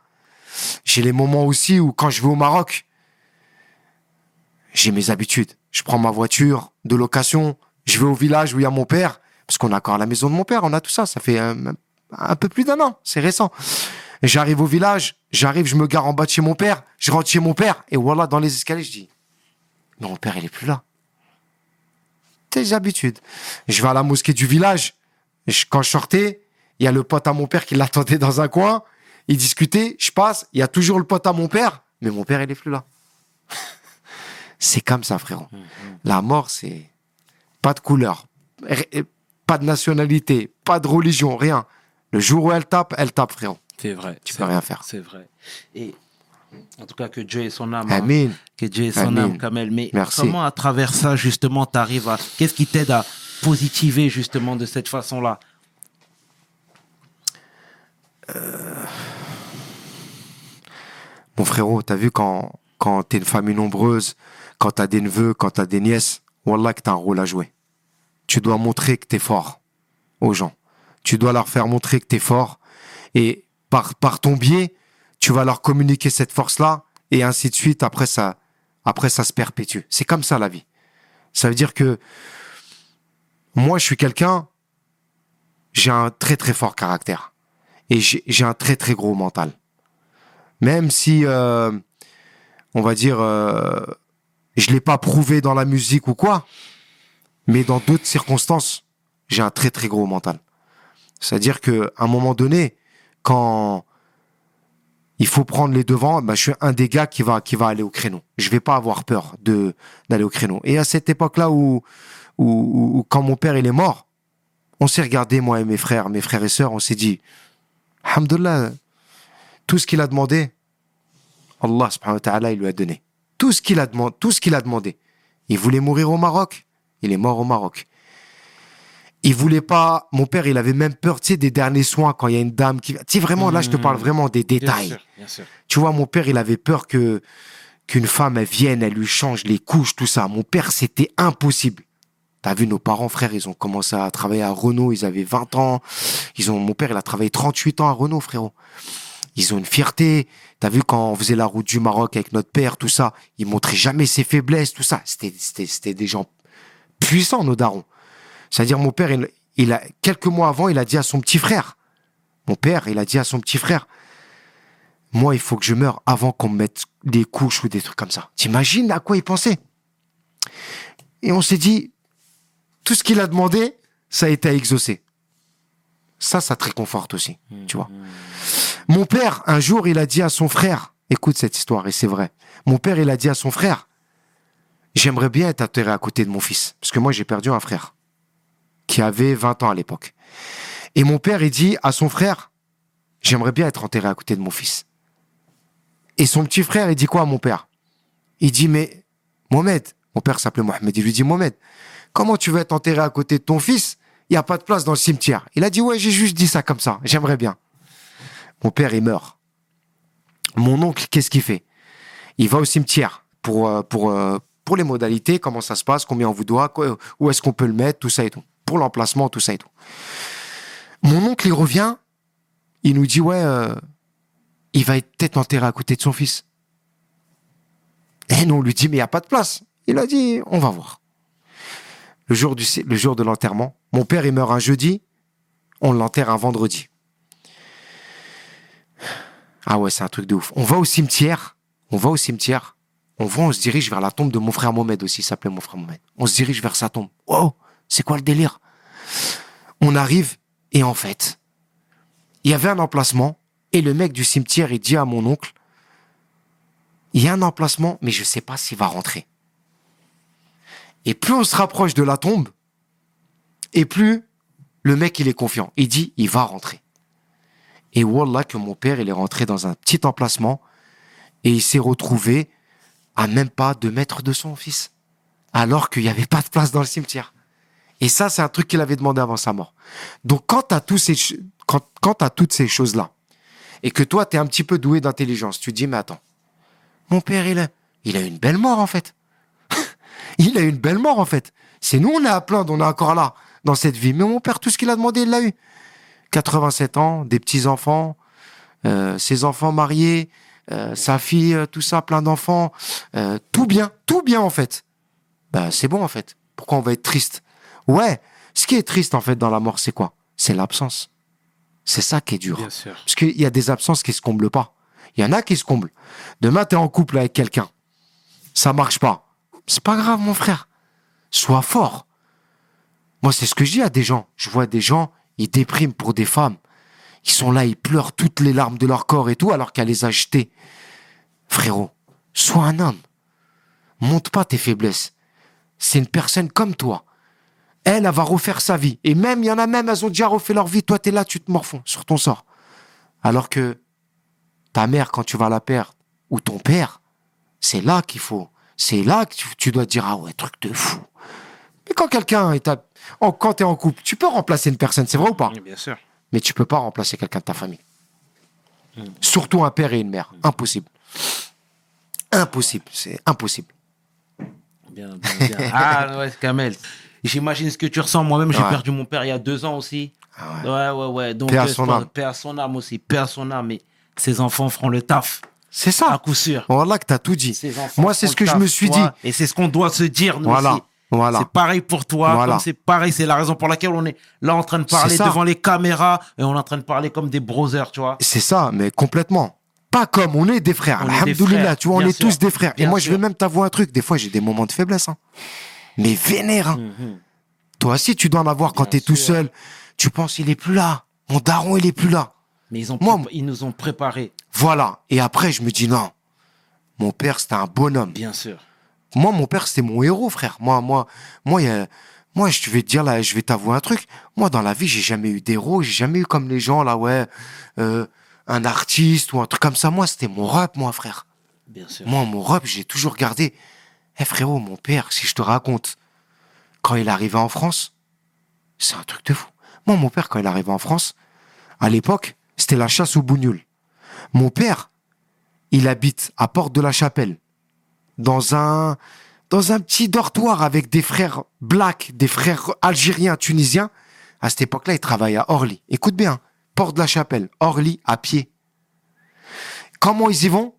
J'ai les moments aussi où, quand je vais au Maroc, j'ai mes habitudes. Je prends ma voiture de location, je vais au village où il y a mon père, parce qu'on a encore la maison de mon père, on a tout ça, ça fait un, un peu plus d'un an, c'est récent. J'arrive au village, j'arrive, je me gare en bas de chez mon père, je rentre chez mon père, et voilà, dans les escaliers, je dis, mon père, il est plus là. Tes habitudes. Je vais à la mosquée du village, je- quand je sortais, il y a le pote à mon père qui l'attendait dans un coin, il discutait, je passe, il y a toujours le pote à mon père, mais mon père, il est plus là. <laughs> c'est comme ça, frérot. La mort, c'est pas de couleur, pas de nationalité, pas de religion, rien. Le jour où elle tape, elle tape, frérot. C'est vrai. Tu peux rien faire. C'est vrai. Et en tout cas, que Dieu ait son âme. hein. Amin. Que Dieu ait son âme, Kamel. Mais Merci. comment, à travers ça, justement, tu arrives à. Qu'est-ce qui t'aide à, positiver justement de cette façon-là? Mon frérot, t'as vu quand, quand t'es une famille nombreuse, quand t'as des neveux, quand t'as des nièces, Wallah que t'as un rôle à jouer. Tu dois montrer que t'es fort aux gens. Tu dois leur faire montrer que t'es fort. Et par, par ton biais, tu vas leur communiquer cette force-là, et ainsi de suite. Après, ça, après, ça se perpétue. C'est comme ça la vie. Ça veut dire que moi, je suis quelqu'un, j'ai un très très fort caractère. Et j'ai un très très gros mental. Même si, euh, on va dire, euh, je l'ai pas prouvé dans la musique ou quoi, mais dans d'autres circonstances, j'ai un très très gros mental. C'est-à-dire que un moment donné, quand il faut prendre les devants, bah, je suis un des gars qui va qui va aller au créneau. Je vais pas avoir peur de d'aller au créneau. Et à cette époque-là où, où, où- quand mon père il est mort, on s'est regardé moi et mes frères, mes frères et sœurs, on s'est dit, Alhamdulillah, tout ce qu'il a demandé, Allah subhanahu wa ta'ala, il lui a donné. Tout ce qu'il a demandé, tout ce qu'il a demandé. Il voulait mourir au Maroc, il est mort au Maroc. Il voulait pas, mon père, il avait même peur, tu sais, des derniers soins quand il y a une dame qui, tu sais, vraiment, là, je te parle vraiment des détails. bien sûr. Tu vois, mon père, il avait peur que qu'une femme elle vienne, elle lui change les couches, tout ça. Mon père, c'était impossible. T'as vu, nos parents, frères, ils ont commencé à travailler à Renault, ils avaient 20 ans. Ils ont, mon père, il a travaillé 38 ans à Renault, frérot. Ils ont une fierté. T'as vu, quand on faisait la route du Maroc avec notre père, tout ça, il montrait jamais ses faiblesses, tout ça. C'était, c'était, c'était des gens puissants, nos darons. C'est-à-dire, mon père, il, il a, quelques mois avant, il a dit à son petit frère, mon père, il a dit à son petit frère, moi, il faut que je meure avant qu'on me mette des couches ou des trucs comme ça. T'imagines à quoi il pensait? Et on s'est dit, tout ce qu'il a demandé, ça a été exaucé. Ça, ça te réconforte aussi, tu vois. Mon père, un jour, il a dit à son frère, écoute cette histoire, et c'est vrai. Mon père, il a dit à son frère, j'aimerais bien être enterré à côté de mon fils. Parce que moi, j'ai perdu un frère qui avait 20 ans à l'époque. Et mon père, il dit à son frère, j'aimerais bien être enterré à côté de mon fils. Et son petit frère, il dit quoi à mon père? Il dit, mais Mohamed, mon père s'appelait Mohamed, il lui dit, Mohamed, comment tu veux être enterré à côté de ton fils? Il n'y a pas de place dans le cimetière. Il a dit, ouais, j'ai juste dit ça comme ça, j'aimerais bien. Mon père, il meurt. Mon oncle, qu'est-ce qu'il fait? Il va au cimetière pour, euh, pour, euh, pour les modalités, comment ça se passe, combien on vous doit, où est-ce qu'on peut le mettre, tout ça et tout. Pour l'emplacement, tout ça et tout. Mon oncle, il revient, il nous dit, ouais, euh, il va être peut-être enterré à côté de son fils. Et nous, on lui dit, mais il n'y a pas de place. Il a dit, on va voir. Le jour, du, le jour de l'enterrement, mon père, il meurt un jeudi, on l'enterre un vendredi. Ah ouais, c'est un truc de ouf. On va au cimetière, on va au cimetière, on va, on se dirige vers la tombe de mon frère Mohamed aussi, il s'appelait mon frère Mohamed. On se dirige vers sa tombe. Oh, c'est quoi le délire? On arrive, et en fait, il y avait un emplacement, et le mec du cimetière, il dit à mon oncle, il y a un emplacement, mais je sais pas s'il va rentrer. Et plus on se rapproche de la tombe, et plus le mec, il est confiant. Il dit, il va rentrer. Et Wallah que mon père, il est rentré dans un petit emplacement, et il s'est retrouvé à même pas deux mètres de son fils. Alors qu'il n'y avait pas de place dans le cimetière. Et ça, c'est un truc qu'il avait demandé avant sa mort. Donc, quand tu as, tous ces, quand, toutes ces choses-là, et que toi, tu es un petit peu doué d'intelligence, tu te dis, mais attends, mon père, il a, il a une belle mort, en fait. <laughs> il a une belle mort, en fait. C'est nous, on est à plaindre, on est encore là, dans cette vie. Mais mon père, tout ce qu'il a demandé, il l'a eu. 87 ans, des petits-enfants, euh, ses enfants mariés, euh, sa fille, euh, tout ça, plein d'enfants, tout bien, tout bien, en fait. Ben, c'est bon, en fait. Pourquoi on va être triste? Ouais, ce qui est triste, en fait, dans la mort, c'est quoi? C'est l'absence. C'est ça qui est dur. Bien sûr. Parce qu'il y a des absences qui se comblent pas. Il y en a qui se comblent. Demain, tu es en couple avec quelqu'un. Ça marche pas. C'est pas grave, mon frère. Sois fort. Moi, c'est ce que je dis à des gens. Je vois des gens, ils dépriment pour des femmes. Ils sont là, ils pleurent toutes les larmes de leur corps et tout, alors qu'elle les a jetées. Frérot, sois un homme. Monte pas tes faiblesses. C'est une personne comme toi. Elle, elle va refaire sa vie. Et même, il y en a même, elles ont déjà refait leur vie. Toi, t'es là, tu te morfonds sur ton sort. Alors que ta mère, quand tu vas la perdre, ou ton père, c'est là qu'il faut. C'est là que tu, dois te dire, ah ouais, truc de fou. Mais quand quelqu'un est à- en, quand t'es en couple, tu peux remplacer une personne, c'est vrai ou pas? Bien sûr. Mais tu peux pas remplacer quelqu'un de ta famille. Surtout un père et une mère. Impossible. Impossible. C'est impossible. Bien, bien, bien. Ah ouais, Kamel. <laughs> J'imagine ce que tu ressens. Moi-même, j'ai Ouais. perdu mon père il y a deux ans aussi. Ah Ouais, ouais, ouais. Donc, Paix à euh, son pense- âme. paix à son âme aussi. Paix à son âme. Mais ses enfants feront le taf. C'est À ça. coup sûr. Voilà que t'as tout dit. Moi, c'est ce que je me suis dit. Et c'est ce qu'on doit se dire, nous Voilà. aussi. Voilà. C'est pareil pour toi, Voilà. c'est pareil, c'est la raison pour laquelle on est là en train de parler devant les caméras et on est en train de parler comme des brothers, tu vois. C'est ça, mais complètement. Pas comme on est des frères. Alhamdoulilah, tu vois, on est sûr. tous des frères. Et moi, je vais même t'avouer un truc. Des fois, j'ai des moments de faiblesse. hein. Mais vénère. hein. Mhm. Toi aussi, tu dois en avoir quand t'es tout seul. Tu penses, il est plus là. Mon daron, il est plus là. Mais ils, ont Moi, ils nous ont préparé, Voilà. Et après, je me dis non. Mon père, c'était un bonhomme. bien sûr. Moi, mon père, c'était mon héros, frère. Moi, moi, moi, il y a- moi, je vais te dire là, je vais t'avouer un truc. Moi, dans la vie, j'ai jamais eu d'héros. J'ai jamais eu comme les gens là, ouais, euh, un artiste ou un truc comme ça. Moi, c'était mon rap, moi, frère. Bien sûr. Moi, mon rap, j'ai toujours gardé. Eh frérot, mon père, si je te raconte, quand il est arrivé en France, c'est un truc de fou. Moi, mon père, quand il est arrivé en France, à l'époque, c'était la chasse au bougnoul. Mon père, il habite à Porte de la Chapelle, dans un, dans un petit dortoir avec des frères blacks, des frères algériens, tunisiens. À cette époque-là, il travaillait à Orly. Écoute bien, Porte de la Chapelle, Orly, à pied. Comment ils y vont?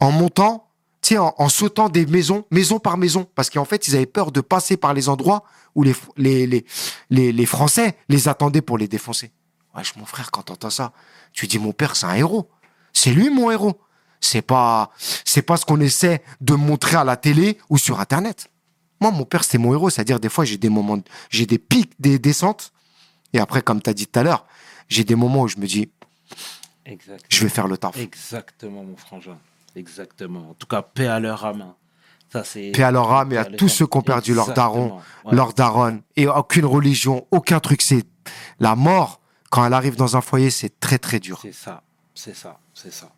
En montant, tu sais, en, en sautant des maisons, maison par maison, parce qu'en fait, ils avaient peur de passer par les endroits où les, les, les, les, les Français les attendaient pour les défoncer. Wesh, mon frère, quand t'entends ça, tu dis, mon père, c'est un héros. C'est lui, mon héros. C'est pas, c'est pas ce qu'on essaie de montrer à la télé ou sur Internet. Moi, mon père, c'était mon héros. C'est-à-dire, des fois, j'ai des moments, j'ai des pics, des descentes. Et après, comme t'as dit tout à l'heure, j'ai des moments où je me dis, je vais faire le taf. Exactement, mon frangin. Exactement. En tout cas, paix à leur âme. hein. Ça, c'est. Paix à leur âme et à tous ceux qui ont perdu leur daron, Exactement. Ouais. leur daronne, et aucune religion, aucun truc. C'est la mort, quand elle arrive dans un foyer, c'est très très dur. C'est ça, c'est ça, c'est ça.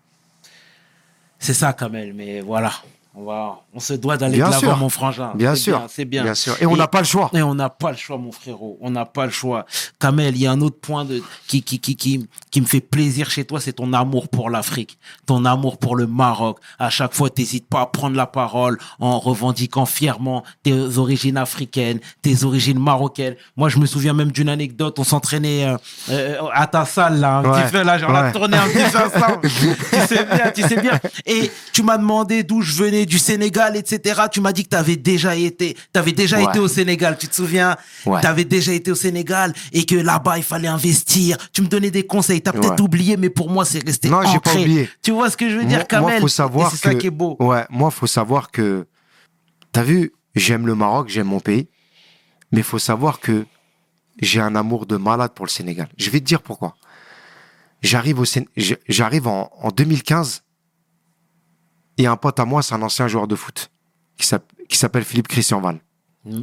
C'est ça, Kamel, mais voilà. On, va, on se doit d'aller de l'avant, mon frangin. Bien sûr. C'est bien. Bien sûr. Et on n'a pas le choix. Et on n'a pas le choix, mon frérot. On n'a pas le choix. Kamel, il y a un autre point de, qui, qui, qui, qui, qui me fait plaisir chez toi, c'est ton amour pour l'Afrique, ton amour pour le Maroc. À chaque fois, t'hésites pas à prendre la parole en revendiquant fièrement tes origines africaines, tes origines marocaines. Moi, je me souviens même d'une anecdote. On s'entraînait euh, euh, à ta salle, là, un Ouais. petit peu, là, genre, on a Ouais. tourné un petit peu <laughs> ensemble. tu sais bien, tu sais bien. Et tu m'as demandé d'où je venais, du Sénégal, etc. Tu m'as dit que tu avais déjà été, t'avais déjà Ouais. été au Sénégal, tu te souviens? Ouais. Tu avais déjà été au Sénégal et que là-bas, il fallait investir. Tu me donnais des conseils. Tu as peut-être Ouais. oublié, mais pour moi, c'est resté Non, j'ai pas oublié. Tu vois ce que je veux dire, Moi- Kamel? moi, faut savoir c'est ça que- qui est beau. Ouais, moi, faut savoir que, t'as vu, j'aime le Maroc, j'aime mon pays, mais faut savoir que j'ai un amour de malade pour le Sénégal. Je vais te dire pourquoi. J'arrive au Sén- j'arrive en, en 2015 et un pote à moi, c'est un ancien joueur de foot qui s'app- qui s'appelle Philippe Christian Val.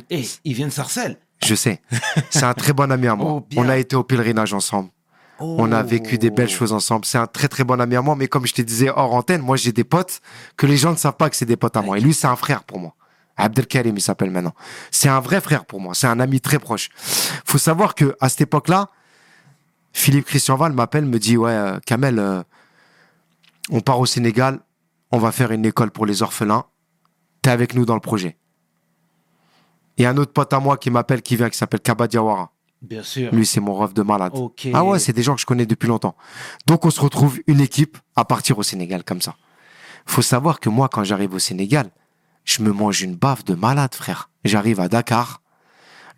Et il vient de Sarcelles. Je sais. C'est un très bon ami à moi. Oh. On a été au pèlerinage ensemble. On a vécu des belles choses ensemble. C'est un très très bon ami à moi. Mais comme je te disais hors antenne, moi j'ai des potes que les gens ne savent pas que c'est des potes à moi. Et lui, c'est un frère pour moi. Abdelkarim, il s'appelle maintenant. C'est un vrai frère pour moi. C'est un ami très proche. Faut savoir que à cette époque-là, Philippe Christian Val m'appelle, me dit ouais, euh, Kamel, euh, on part au Sénégal, on va faire une école pour les orphelins. T'es avec nous dans le projet. Et un autre pote à moi qui m'appelle, qui vient, qui s'appelle Kaba Diawara. Bien sûr. Lui, c'est mon rêve de malade. Ah ouais, c'est des gens que je connais depuis longtemps. Donc on se retrouve une équipe à partir au Sénégal comme ça. Faut savoir que moi, quand j'arrive au Sénégal, je me mange une baffe de malade, frère. J'arrive à Dakar,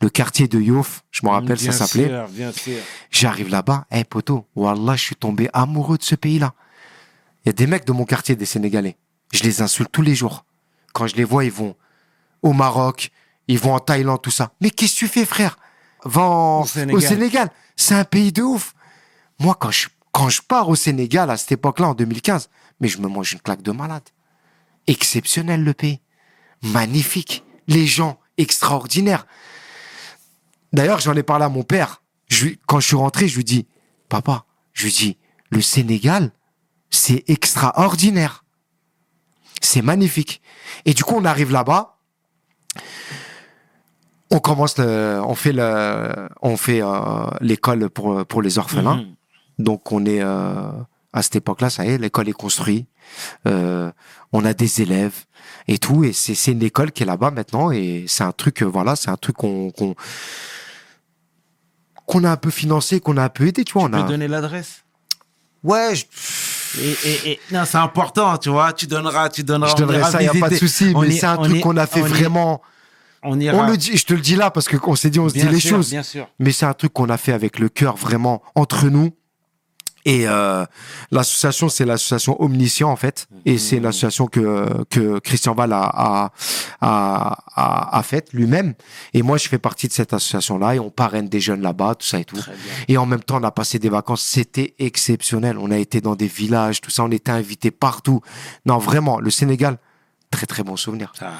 le quartier de Yoff, je me rappelle, Bien ça s'appelait. sûr, Bien sûr. J'arrive là-bas, eh poto, wallah, je suis tombé amoureux de ce pays-là. Il y a des mecs de mon quartier, des Sénégalais. Je les insulte tous les jours. Quand je les vois, ils vont au Maroc, ils vont en Thaïlande, tout ça. Mais qu'est-ce que tu fais, frère? Va en- Au Sénégal. Sénégal. C'est un pays de ouf. Moi, quand je, quand je pars au Sénégal à cette époque-là, en 2015, mais je me mange une claque de malade. Exceptionnel, le pays. Magnifique. Les gens, extraordinaires. D'ailleurs, j'en ai parlé à mon père. Je quand je suis rentré, je lui dis, papa, je lui dis, le Sénégal, c'est extraordinaire. C'est magnifique. Et du coup, on arrive là-bas. on commence, le, on fait le, on fait euh, l'école pour pour les orphelins. Mhm. Donc on est euh, à cette époque-là, ça y est, l'école est construite. Euh, on a des élèves et tout, et c'est c'est une école qui est là-bas maintenant, et c'est un truc, voilà, c'est un truc qu'on qu'on qu'on a un peu financé, qu'on a un peu aidé, tu vois. Tu on peux a... donner l'adresse? Ouais, je, et, et, et- non, c'est important, tu vois. Tu donneras, tu donneras. je on donnerai ça, y a pas de souci, mais c'est un truc qu'on a fait vraiment. On ira. On le dit, je te le dis là parce que on s'est dit, on se Bien dit les choses. Bien sûr. mais c'est un truc qu'on a fait avec le cœur vraiment entre nous. Et euh, l'association, c'est l'association Omniscient en fait, et c'est une association que que Christian Val a a a, a, a faite lui-même. Et moi, je fais partie de cette association-là, et on parraine des jeunes là-bas, tout ça et tout. Et en même temps, on a passé des vacances, c'était exceptionnel. On a été dans des villages, tout ça, on était invités partout. Non, vraiment, le Sénégal, très très bon souvenir, bien.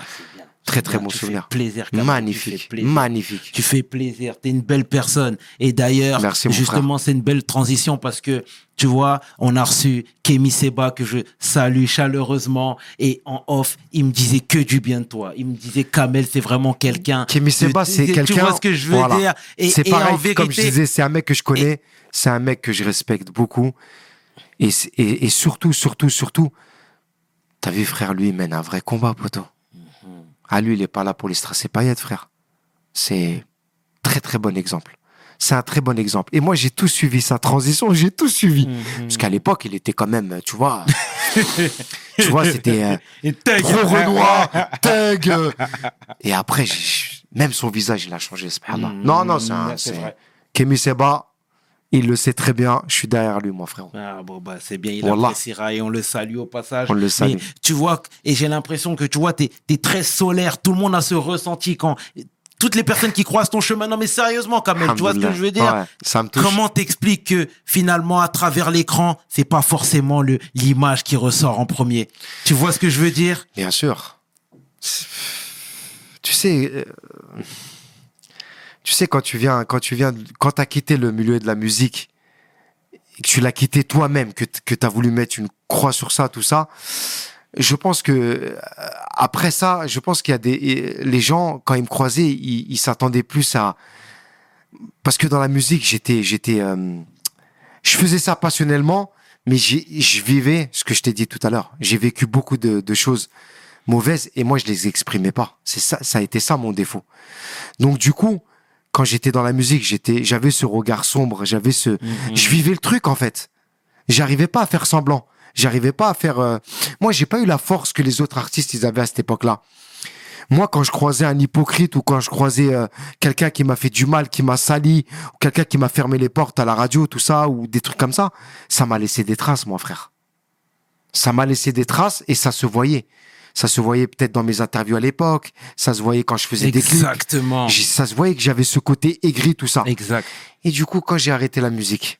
Très très bon Tu fais souvenir, Plaisir. Kamel, tu fais magnifique, plaisir. magnifique. Tu fais plaisir, t'es une belle personne. Et d'ailleurs, justement, c'est une belle transition parce que, tu vois, on a reçu Kémy Seba que je salue chaleureusement et en off, il me disait que du bien de toi. Il me disait Kamel, c'est vraiment quelqu'un. Kémy Seba, c'est Tu quelqu'un- vois ce que je veux voilà. dire? Et, C'est pareil, vérité, comme je disais, c'est un mec que je connais, c'est un mec que je respecte beaucoup. Et, et surtout, surtout, surtout, t'as vu, frère, lui, il mène un vrai combat, poteau. Ah, lui, il est pas là pour les stresser paillettes, frère. C'est très, très bon exemple. C'est un très bon exemple. Et moi, j'ai tout suivi sa transition, j'ai tout suivi. Mhm. Parce qu'à l'époque, il était quand même, tu vois, <laughs> tu vois, c'était euh, Et trop Renoir, <laughs> euh. Et après, même son visage, il a changé, Mhm. Non, non, c'est un. Kémy Seba, il le sait très bien. Je suis derrière lui, mon frère. Ah bon bah c'est bien, il Wallah. appréciera et on le salue au passage. On le salue. Mais tu vois, et j'ai l'impression que tu vois, t'es es très solaire. Tout le monde a ce ressenti quand toutes les personnes qui croisent ton chemin. Non mais sérieusement, Kamel, tu vois ce que je veux dire? Ouais, Ça me touche. Comment t'expliques que finalement à travers l'écran, c'est pas forcément le l'image qui ressort en premier? Tu vois ce que je veux dire? Bien sûr. Tu sais, euh, tu sais quand tu viens, quand tu viens, quand t'as quitté le milieu de la musique que tu l'as quitté toi-même, que que t'as voulu mettre une croix sur ça, tout ça. Je pense que euh, après ça, je pense qu'il y a des les gens quand ils me croisaient, ils s'attendaient plus à parce que dans la musique, j'étais j'étais euh, je faisais ça passionnellement, mais je vivais ce que je t'ai dit tout à l'heure. J'ai vécu beaucoup de, de choses mauvaises et moi je les exprimais pas. C'est ça, ça a été ça mon défaut. Donc du coup, quand j'étais dans la musique, j'étais, j'avais ce regard sombre, j'avais ce, je vivais le truc en fait. J'arrivais pas à faire semblant. J'arrivais pas à faire. euh, Moi, j'ai pas eu la force que les autres artistes ils avaient à cette époque-là. Moi, quand je croisais un hypocrite ou quand je croisais euh, quelqu'un qui m'a fait du mal, qui m'a sali, ou quelqu'un qui m'a fermé les portes à la radio, tout ça, ou des trucs comme ça, ça m'a laissé des traces, moi, frère. Ça m'a laissé des traces et ça se voyait. Ça se voyait peut-être dans mes interviews à l'époque. Ça se voyait quand je faisais des clips. Ça se voyait que j'avais ce côté aigri, tout ça. Exact. Et du coup, quand j'ai arrêté la musique,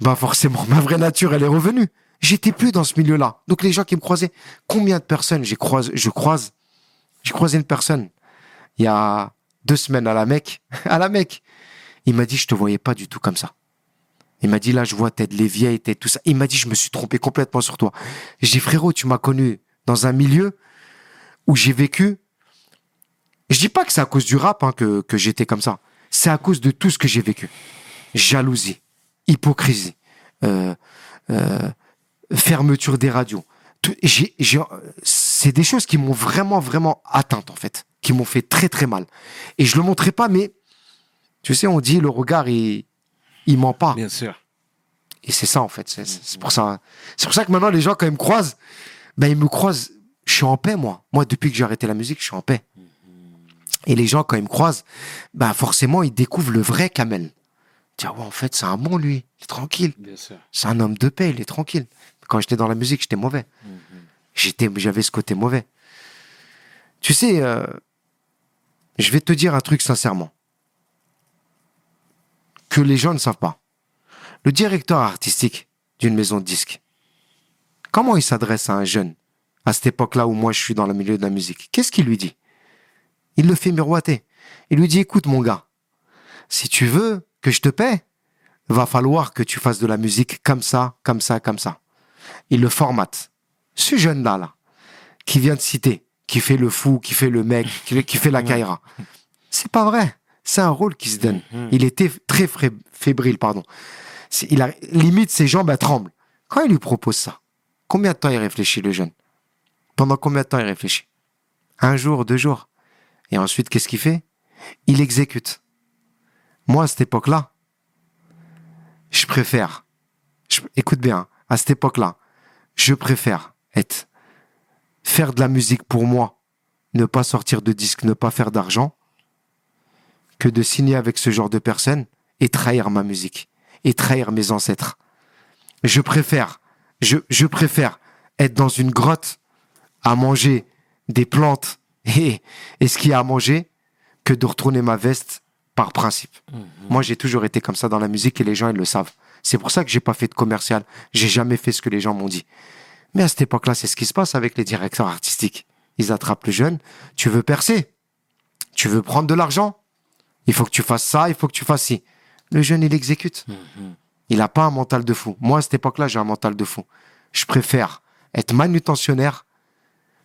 bah forcément, <laughs> ma vraie nature, elle est revenue. J'étais plus dans ce milieu-là. Donc les gens qui me croisaient, combien de personnes? J'ai croisé, je croise, j'ai croisé une personne il y a deux semaines à la Mecque, <laughs> à la Mecque. Il m'a dit, je te voyais pas du tout comme ça. Il m'a dit, là, je vois tête les vieilles, tête tout ça. Il m'a dit, je me suis trompé complètement sur toi. J'ai dit, frérot, tu m'as connu dans un milieu où j'ai vécu. Je dis pas que c'est à cause du rap hein, que, que j'étais comme ça. C'est à cause de tout ce que j'ai vécu. Jalousie, hypocrisie, euh, euh, fermeture des radios. C'est des choses qui m'ont vraiment, vraiment atteinte, en fait. Qui m'ont fait très, très mal. Et je le montrais pas, mais tu sais, on dit le regard, il, il ment pas. Bien sûr. Et c'est ça, en fait. C'est c'est pour ça. C'est pour ça que maintenant, les gens, quand ils me croisent, ben, ils me croisent. Je suis en paix, moi. Moi, depuis que j'ai arrêté la musique, je suis en paix. Et les gens, quand ils me croisent, ben, forcément, ils découvrent le vrai Kamel. Tiens, ouais, en fait, c'est un bon, lui. Il est tranquille. C'est un homme de paix, il est tranquille. Quand j'étais dans la musique, j'étais mauvais. J'étais, j'avais ce côté mauvais. Tu sais, euh, je vais te dire un truc sincèrement. Que les gens ne savent pas. Le directeur artistique d'une maison de disques, comment il s'adresse à un jeune à cette époque-là où moi je suis dans le milieu de la musique? Qu'est-ce qu'il lui dit? Il le fait miroiter. Il lui dit, écoute mon gars, si tu veux que je te paie, va falloir que tu fasses de la musique comme ça, comme ça, comme ça. Il le formate. Ce jeune-là, là, qui vient de citer, qui fait le fou, qui fait le mec, qui, fait la <laughs> caïra, C'est pas vrai. C'est un rôle qui se donne. Mhm. Il était très fébrile, pardon. Il a limite ses jambes elles tremblent. Quand il lui propose ça, combien de temps il réfléchit le jeune? Pendant combien de temps il réfléchit? Un jour, deux jours? Et ensuite, qu'est-ce qu'il fait? Il exécute. Moi, à cette époque-là, je préfère. écoute bien, à cette époque-là, je préfère être faire de la musique pour moi, ne pas sortir de disque, ne pas faire d'argent, que de signer avec ce genre de personnes et trahir ma musique et trahir mes ancêtres. Je préfère, je, je préfère être dans une grotte à manger des plantes <laughs> et, et ce qu'il y a à manger que de retourner ma veste par principe. Moi, j'ai toujours été comme ça dans la musique et les gens, ils le savent. C'est pour ça que j'ai pas fait de commercial. J'ai jamais fait ce que les gens m'ont dit. Mais à cette époque-là, c'est ce qui se passe avec les directeurs artistiques. Ils attrapent le jeune. Tu veux percer. Tu veux prendre de l'argent. Il faut que tu fasses ça, il faut que tu fasses ci. Le jeune, il exécute. Il n'a pas un mental de fou. Moi, à cette époque-là, j'ai un mental de fou. Je préfère être manutentionnaire,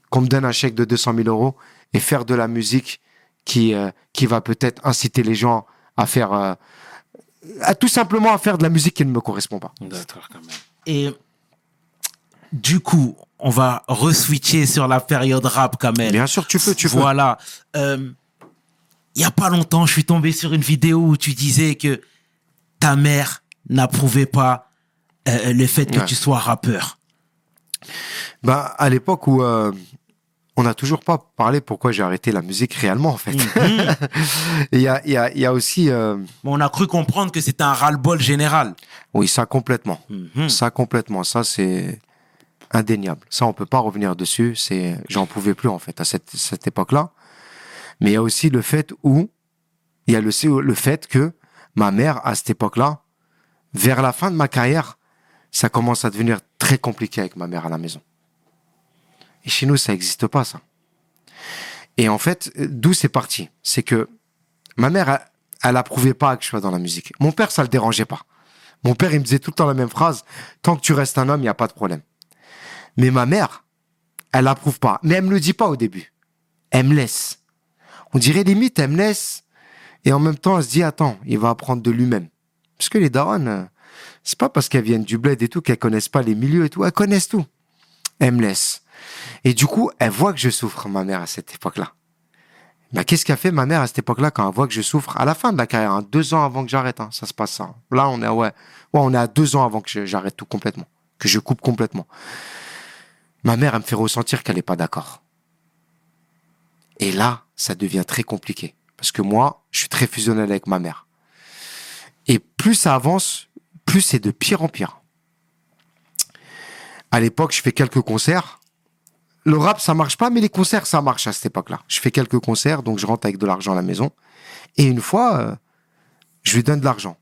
qu'on me donne un chèque de 200 000 euros et faire de la musique qui, euh, qui va peut-être inciter les gens à faire, euh, à tout simplement à faire de la musique qui ne me correspond pas. D'accord, quand même. Et du coup, on va reswitcher sur la période rap, Kamel. Bien sûr, tu peux, tu peux. Voilà. Euh, Il y a pas longtemps, je suis tombé sur une vidéo où tu disais que ta mère n'approuvait pas euh, le fait que Ouais. tu sois rappeur. Bah, à l'époque où euh, on n'a toujours pas parlé pourquoi j'ai arrêté la musique réellement, en fait. Mhm. <laughs> Il y, y, a, il y a aussi, euh, on a cru comprendre que c'était un ras-le-bol général. oui, ça complètement. Mhm. Ça complètement, ça c'est indéniable. Ça, on peut pas revenir dessus. C'est, j'en pouvais plus en fait à cette, cette époque-là. Mais il y a aussi le fait où il y a le, le fait que ma mère à cette époque-là, vers la fin de ma carrière, ça commence à devenir très compliqué avec ma mère à la maison. Et chez nous, ça n'existe pas ça. Et en fait, d'où c'est parti, c'est que ma mère, elle, elle approuvait pas que je sois dans la musique. Mon père, ça le dérangeait pas. Mon père, il me disait tout le temps la même phrase tant que tu restes un homme, il n'y a pas de problème. Mais ma mère, elle approuve pas. Mais elle me le dit pas au début. Elle me laisse. On dirait limite, elle me laisse. Et en même temps, elle se dit attends, il va apprendre de lui-même. Parce que les darons, euh, c'est pas parce qu'elles viennent du bled et tout qu'elles connaissent pas les milieux et tout. Elles connaissent tout. Elle me laisse. Et du coup, elle voit que je souffre, ma mère, à cette époque-là. Bah, qu'est-ce qu'a fait ma mère à cette époque-là quand elle voit que je souffre à la fin de la carrière, hein, deux ans avant que j'arrête, hein, ça se passe ça. Là, on est à- ouais, ouais, on est à deux ans avant que j'arrête tout complètement, que je coupe complètement. Ma mère, elle me fait ressentir qu'elle n'est pas d'accord. Et là, ça devient très compliqué parce que moi, je suis très fusionnel avec ma mère. Et plus ça avance, plus c'est de pire en pire. À l'époque, je fais quelques concerts. Le rap, ça marche pas, mais les concerts, ça marche à cette époque-là. Je fais quelques concerts, donc je rentre avec de l'argent à la maison. Et une fois, euh, je lui donne de l'argent.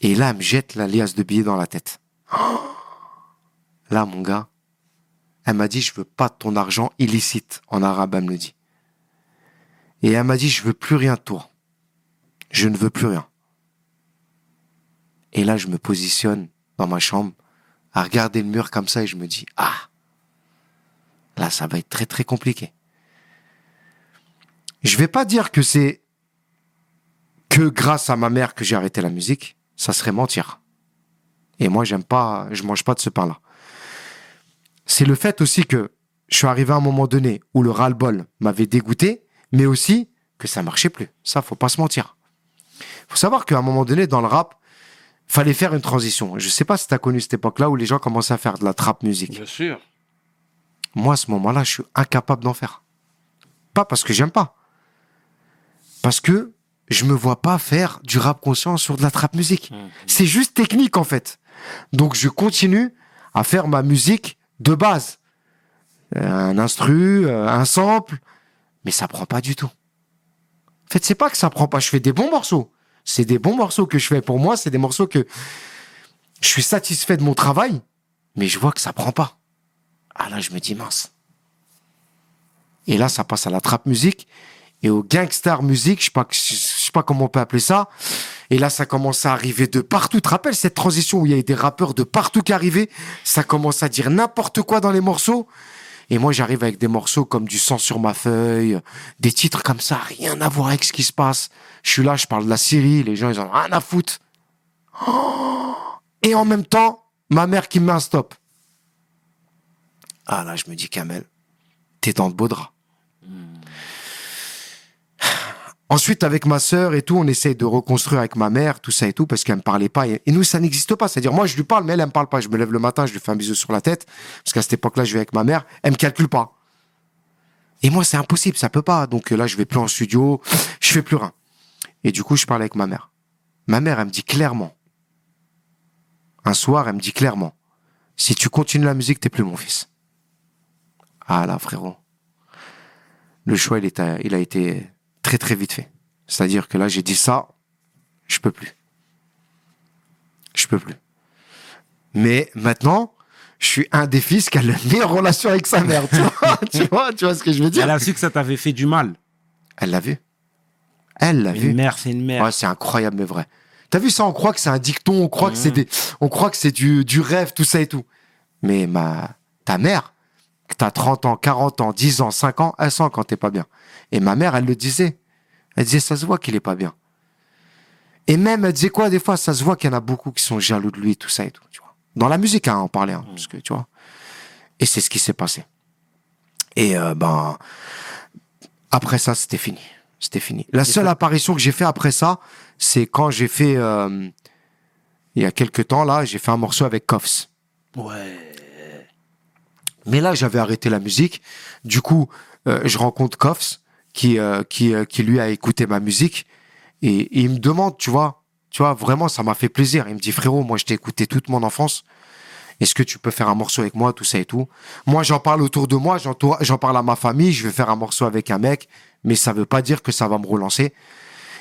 Et là, elle me jette la liasse de billets dans la tête. <gasps> Là, mon gars, elle m'a dit, je veux pas ton argent illicite. En arabe, elle me le dit. Et elle m'a dit, je veux plus rien de toi. Je ne veux plus rien. Et là, je me positionne dans ma chambre à regarder le mur comme ça et je me dis, ah, là, ça va être très, très compliqué. Je vais pas dire que c'est que grâce à ma mère que j'ai arrêté la musique. Ça serait mentir. Et moi, j'aime pas, je mange pas de ce pain-là. C'est le fait aussi que je suis arrivé à un moment donné où le ras-le-bol m'avait dégoûté, mais aussi que ça marchait plus. Ça, faut pas se mentir. Faut savoir qu'à un moment donné, dans le rap, fallait faire une transition. Je sais pas si tu as connu cette époque-là où les gens commençaient à faire de la trap musique. Bien sûr. Moi, à ce moment-là, je suis incapable d'en faire. Pas parce que j'aime pas. Parce que je me vois pas faire du rap conscient sur de la trap musique. C'est juste technique, en fait. Donc, je continue à faire ma musique de base. Euh, Un instru, euh, un sample, mais ça prend pas du tout. En fait, c'est pas que ça prend pas. Je fais des bons morceaux. C'est des bons morceaux que je fais pour moi. C'est des morceaux que je suis satisfait de mon travail, mais je vois que ça prend pas. Ah là, je me dis mince. Et là, ça passe à la trap musique et au gangster musique, je sais pas, je sais pas comment on peut appeler ça. Et là, ça commence à arriver de partout. Tu te rappelles cette transition où il y a des rappeurs de partout qui arrivaient? Ça commence à dire n'importe quoi dans les morceaux. Et moi, j'arrive avec des morceaux comme du sang sur ma feuille, des titres comme ça, rien à voir avec ce qui se passe. Je suis là, je parle de la Syrie, les gens, ils ont rien à foutre. Et en même temps, ma mère qui me met un stop. Ah là, je me dis, Kamel, t'es dans de beaux draps. Ensuite, avec ma sœur et tout, on essaie de reconstruire avec ma mère, tout ça et tout, parce qu'elle me parlait pas. Et, nous, ça n'existe pas. C'est-à-dire, moi, je lui parle, mais elle, elle me parle pas. Je me lève le matin, je lui fais un bisou sur la tête, parce qu'à cette époque-là, je vais avec ma mère. Elle me calcule pas. Et moi, c'est impossible, ça peut pas. Donc euh, là, je vais plus en studio, je fais plus rien. Et du coup, je parle avec ma mère. Ma mère, elle me dit clairement. Un soir, elle me dit clairement, si tu continues la musique, t'es plus mon fils. Ah là, frérot. Le choix, il, est il a été très très vite fait. C'est-à-dire que là, j'ai dit ça, je peux plus. Je peux plus. Mais maintenant, je suis un des fils qui a la meilleure relation avec sa mère. <laughs> Tu vois, tu vois, tu vois ce que je veux dire? Elle a su que ça t'avait fait du mal. Elle l'a vu. Elle l'a vu. Une mère, c'est une mère. Ouais, c'est incroyable, mais vrai. T'as vu ça? On croit que c'est un dicton, on croit que c'est des, on croit que c'est du, du rêve, tout ça et tout. Mais ma, ta mère, t'as 30 ans, 40 ans, 10 ans, 5 ans, elle sent quand t'es pas bien. Et ma mère, elle le disait. Elle disait, ça se voit qu'il est pas bien. Et même, elle disait quoi, des fois, ça se voit qu'il y en a beaucoup qui sont jaloux de lui, tout ça et tout, tu vois. Dans la musique, hein, on parlait, hein, parce que, tu vois. Et c'est ce qui s'est passé. Et, euh, ben, après ça, c'était fini. C'était fini. La seule apparition que j'ai fait après ça, c'est quand j'ai fait, euh, il y a quelques temps, là, j'ai fait un morceau avec Koffs. Ouais. Mais là, j'avais arrêté la musique. Du coup, euh, je rencontre Koffs, qui, euh, qui, euh, qui lui a écouté ma musique. Et, il me demande, tu vois, tu vois, vraiment, ça m'a fait plaisir. Il me dit, frérot, moi, je t'ai écouté toute mon enfance. Est-ce que tu peux faire un morceau avec moi, tout ça et tout? Moi, j'en parle autour de moi, j'en parle à ma famille, je vais faire un morceau avec un mec, mais ça veut pas dire que ça va me relancer.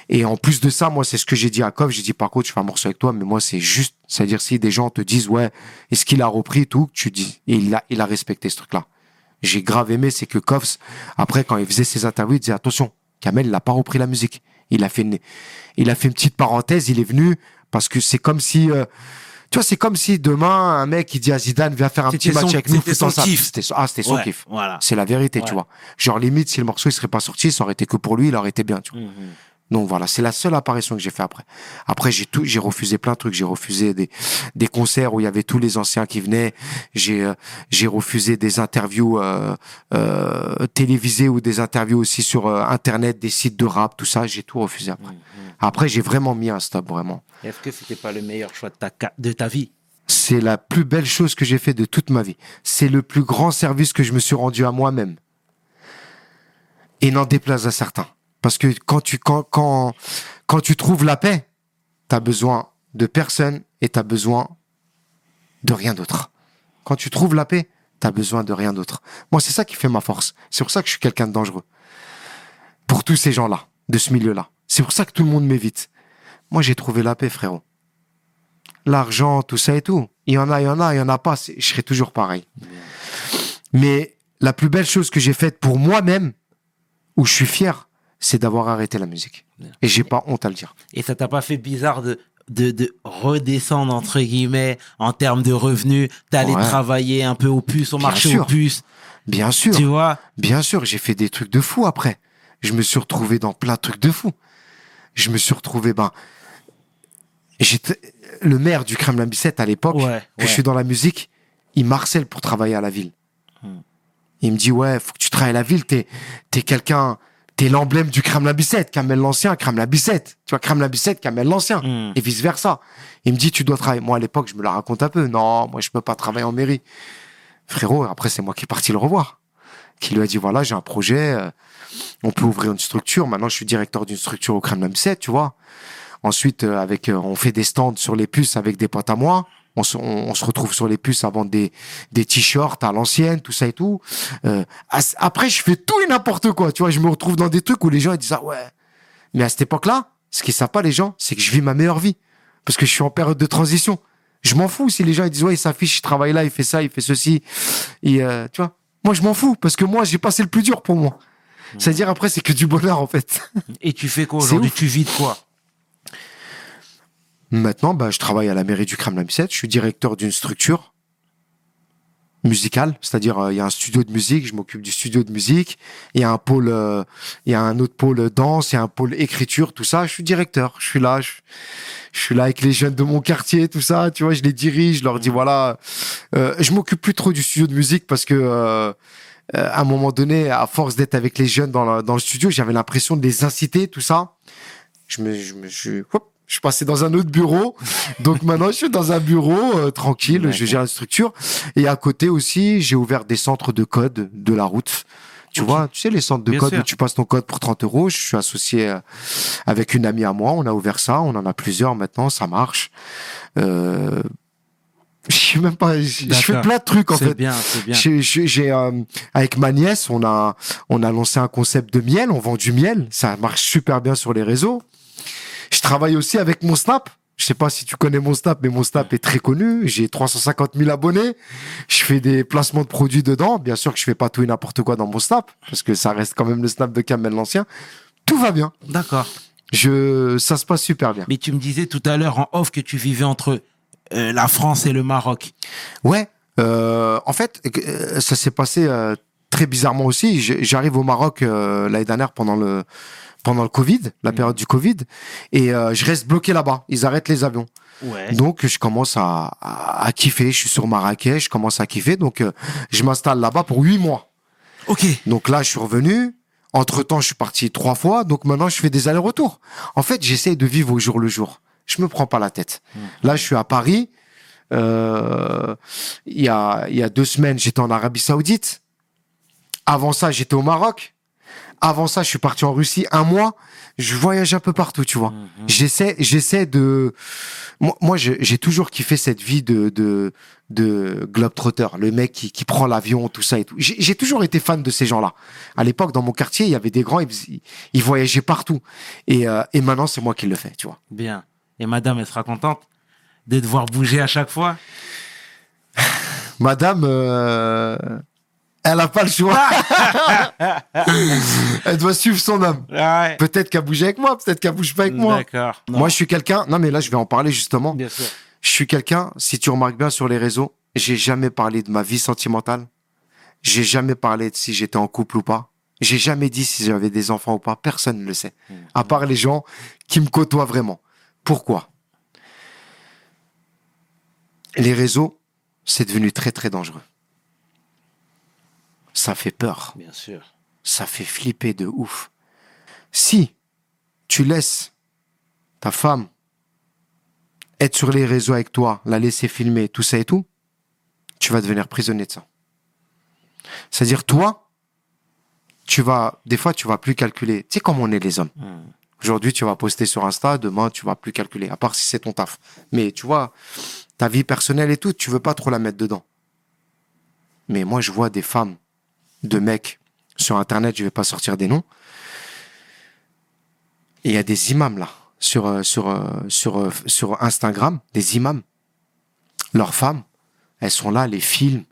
Et en plus de ça, moi, c'est ce que j'ai dit à Koff. J'ai dit, par contre, je fais un morceau avec toi, mais moi, c'est juste, c'est-à-dire si des gens te disent, ouais, est-ce qu'il a repris et tout, tu dis, et il a, il a respecté ce truc-là. J'ai grave aimé, c'est que Koffs, après, quand il faisait ses interviews, il disait, attention, Kamel, il n'a pas repris la musique. Il a fait une, il a fait une petite parenthèse, il est venu, parce que c'est comme si, euh, tu vois, c'est comme si demain, un mec, il dit à Zidane, viens faire un petit match son- avec nous, c'était son kiff. C'était ah, c'était son Ouais, kiff. Voilà. C'est la vérité, Ouais. tu vois. Genre, limite, si le morceau, il serait pas sorti, ça aurait été que pour lui, il aurait été bien, tu vois. Mhm. Donc voilà, c'est la seule apparition que j'ai fait après. Après, j'ai tout, j'ai refusé plein de trucs. J'ai refusé des, des concerts où il y avait tous les anciens qui venaient. J'ai, euh, j'ai refusé des interviews euh, euh, télévisées ou des interviews aussi sur internet, des sites de rap, tout ça. J'ai tout refusé après. Mhm. Après, j'ai vraiment mis un stop, vraiment. Est-ce que c'était pas le meilleur choix de ta, de ta vie? C'est la plus belle chose que j'ai fait de toute ma vie. C'est le plus grand service que je me suis rendu à moi-même. Et n'en déplaise à certains. Parce que quand tu, quand, quand, quand tu trouves la paix, t'as besoin de personne et t'as besoin de rien d'autre. Quand tu trouves la paix, t'as besoin de rien d'autre. Moi, c'est ça qui fait ma force. C'est pour ça que je suis quelqu'un de dangereux. Pour tous ces gens-là, de ce milieu-là. C'est pour ça que tout le monde m'évite. Moi, j'ai trouvé la paix, frérot l'argent, tout ça et tout. Il y en a, il y en a, il y en a pas. Je serai toujours pareil. Mais la plus belle chose que j'ai faite pour moi-même, où je suis fier, c'est d'avoir arrêté la musique. Et j'ai pas honte à le dire. Et ça t'a pas fait bizarre de, de, de redescendre, entre guillemets, en termes de revenus D'aller Ouais. travailler un peu au puce, au Bien marché sûr. aux puces Bien sûr, Tu vois? Bien sûr, j'ai fait des trucs de fou après. Je me suis retrouvé dans plein de trucs de fou. Je me suis retrouvé, ben, j'étais le maire du Kremlin Bicêtre à l'époque, Ouais, que ouais. je suis dans la musique, il m'harcèle pour travailler à la ville. Hmm. Il me dit, ouais, faut que tu travailles à la ville, t'es, t'es quelqu'un, t'es l'emblème du Kremlin Bicêtre, Kamel l'ancien, Kremlin Bicêtre. Tu vois, Kremlin Bicêtre, Kamel l'ancien. Hmm. Et vice versa. Il me dit, tu dois travailler. Moi, à l'époque, je me la raconte un peu. Non, moi, je peux pas travailler en mairie. Frérot, après, c'est moi qui est parti le revoir. Qui lui a dit, voilà, j'ai un projet, euh, on peut ouvrir une structure. Maintenant, je suis directeur d'une structure au Kremlin Bicêtre, tu vois. Ensuite, euh, avec, euh, on fait des stands sur les puces avec des potes à moi. On se, on, on se retrouve sur les puces à vendre des, des t-shirts à l'ancienne, tout ça et tout. Euh, après, je fais tout et n'importe quoi. Tu vois, je me retrouve dans des trucs où les gens ils disent ah ouais. Mais à cette époque-là, ce qu'ils savent pas les gens, c'est que je vis ma meilleure vie parce que je suis en période de transition. Je m'en fous si les gens ils disent ouais, il s'affiche, il travaille là, il fait ça, il fait ceci. Et euh, tu vois, moi je m'en fous parce que moi j'ai passé le plus dur pour moi. C'est-à-dire après c'est que du bonheur en fait. Et tu fais quoi aujourd'hui? Tu vis de quoi? Maintenant, bah, je travaille à la mairie du Kremlin-Bicêtre. Je suis directeur d'une structure. musical, c'est-à-dire euh, il y a un studio de musique, je m'occupe du studio de musique, il y a un pôle, euh, il y a un autre pôle danse, il y a un pôle écriture, tout ça. Je suis directeur, je suis là, je, suis là avec les jeunes de mon quartier, tout ça, tu vois, je les dirige, je leur dis voilà, euh, je m'occupe plus trop du studio de musique parce que euh, à un moment donné, à force d'être avec les jeunes dans, dans le studio, j'avais l'impression de les inciter, tout ça. Je me, je me, je, hop, je suis passé dans un autre bureau. Donc maintenant, je suis dans un bureau euh, tranquille, je gère la structure. Et à côté aussi, j'ai ouvert des centres de code de la route. Tu vois, tu sais, les centres de Bien code sûr. où tu passes ton code pour 30 euros. Je suis associé euh, avec une amie à moi. On a ouvert ça. On en a plusieurs maintenant. Ça marche. Euh, je sais même pas. Je fais plein de trucs en C'est fait. bien, c'est bien. J'ai, j'ai- j'ai, euh, avec ma nièce, on a, on a lancé un concept de miel. On vend du miel. Ça marche super bien sur les réseaux. Je travaille aussi avec mon Snap. Je sais pas si tu connais mon Snap, mais mon Snap est très connu. J'ai 350 000 abonnés. Je fais des placements de produits dedans. Bien sûr que je fais pas tout et n'importe quoi dans mon Snap, parce que ça reste quand même le Snap de Kamel l'ancien. Tout va bien. D'accord. Je, ça se passe super bien. Mais tu me disais tout à l'heure en off que tu vivais entre euh, la France et le Maroc. Ouais. Euh, en fait, euh, ça s'est passé euh, très bizarrement aussi. J'arrive au Maroc l'année dernière pendant le pendant le Covid, la Mhm. période du Covid, et euh, je reste bloqué là-bas. Ils arrêtent les avions. Ouais. Donc je commence à, à, à kiffer. Je suis sur Marrakech, je commence à kiffer. Donc euh, je m'installe là-bas pour huit mois. Ok. Donc là, je suis revenu. Entre temps, je suis parti trois fois. Donc maintenant, je fais des allers-retours. En fait, j'essaye de vivre au jour le jour. Je me prends pas la tête. Là, je suis à Paris. Euh, Il y, a, il y a deux semaines, j'étais en Arabie Saoudite. Avant ça, j'étais au Maroc. Avant ça, je suis parti en Russie un mois. Je voyage un peu partout, tu vois. J'essaie, j'essaie de. Moi, j'ai toujours kiffé cette vie de de de globetrotter, le mec qui, qui prend l'avion, tout ça et tout. J'ai toujours été fan de ces gens-là. À l'époque, dans mon quartier, il y avait des grands, ils, ils voyageaient partout. Et, euh, et maintenant, c'est moi qui le fais, tu vois. Bien. Et madame, elle sera contente de te voir bouger à chaque fois? Madame, euh, elle a pas le choix. <laughs> elle doit suivre son homme. Ouais. Peut-être qu'elle bouge avec moi, peut-être qu'elle bouge pas avec moi. D'accord. Moi, je suis quelqu'un. Non, mais là, je vais en parler justement. Bien sûr. Je suis quelqu'un, si tu remarques bien sur les réseaux, j'ai jamais parlé de ma vie sentimentale. J'ai jamais parlé de si j'étais en couple ou pas. J'ai jamais dit si j'avais des enfants ou pas. Personne ne le sait. À part les gens qui me côtoient vraiment. Pourquoi? Les réseaux, c'est devenu très très dangereux. Ça fait peur. Bien sûr. Ça fait flipper de ouf. Si tu laisses ta femme être sur les réseaux avec toi, la laisser filmer, tout ça et tout, tu vas devenir prisonnier de ça. C'est-à-dire, toi, tu vas, des fois, tu vas plus calculer. Tu sais comment on est les hommes. Aujourd'hui, tu vas poster sur Insta, demain, tu vas plus calculer, à part si c'est ton taf. Mais tu vois, ta vie personnelle et tout, tu veux pas trop la mettre dedans. Mais moi, je vois des femmes, de mecs sur Internet, je vais pas sortir des noms. Et il y a des imams là, sur, euh, sur, euh, sur, euh, sur Instagram, des imams. Leurs femmes, elles sont là, les films,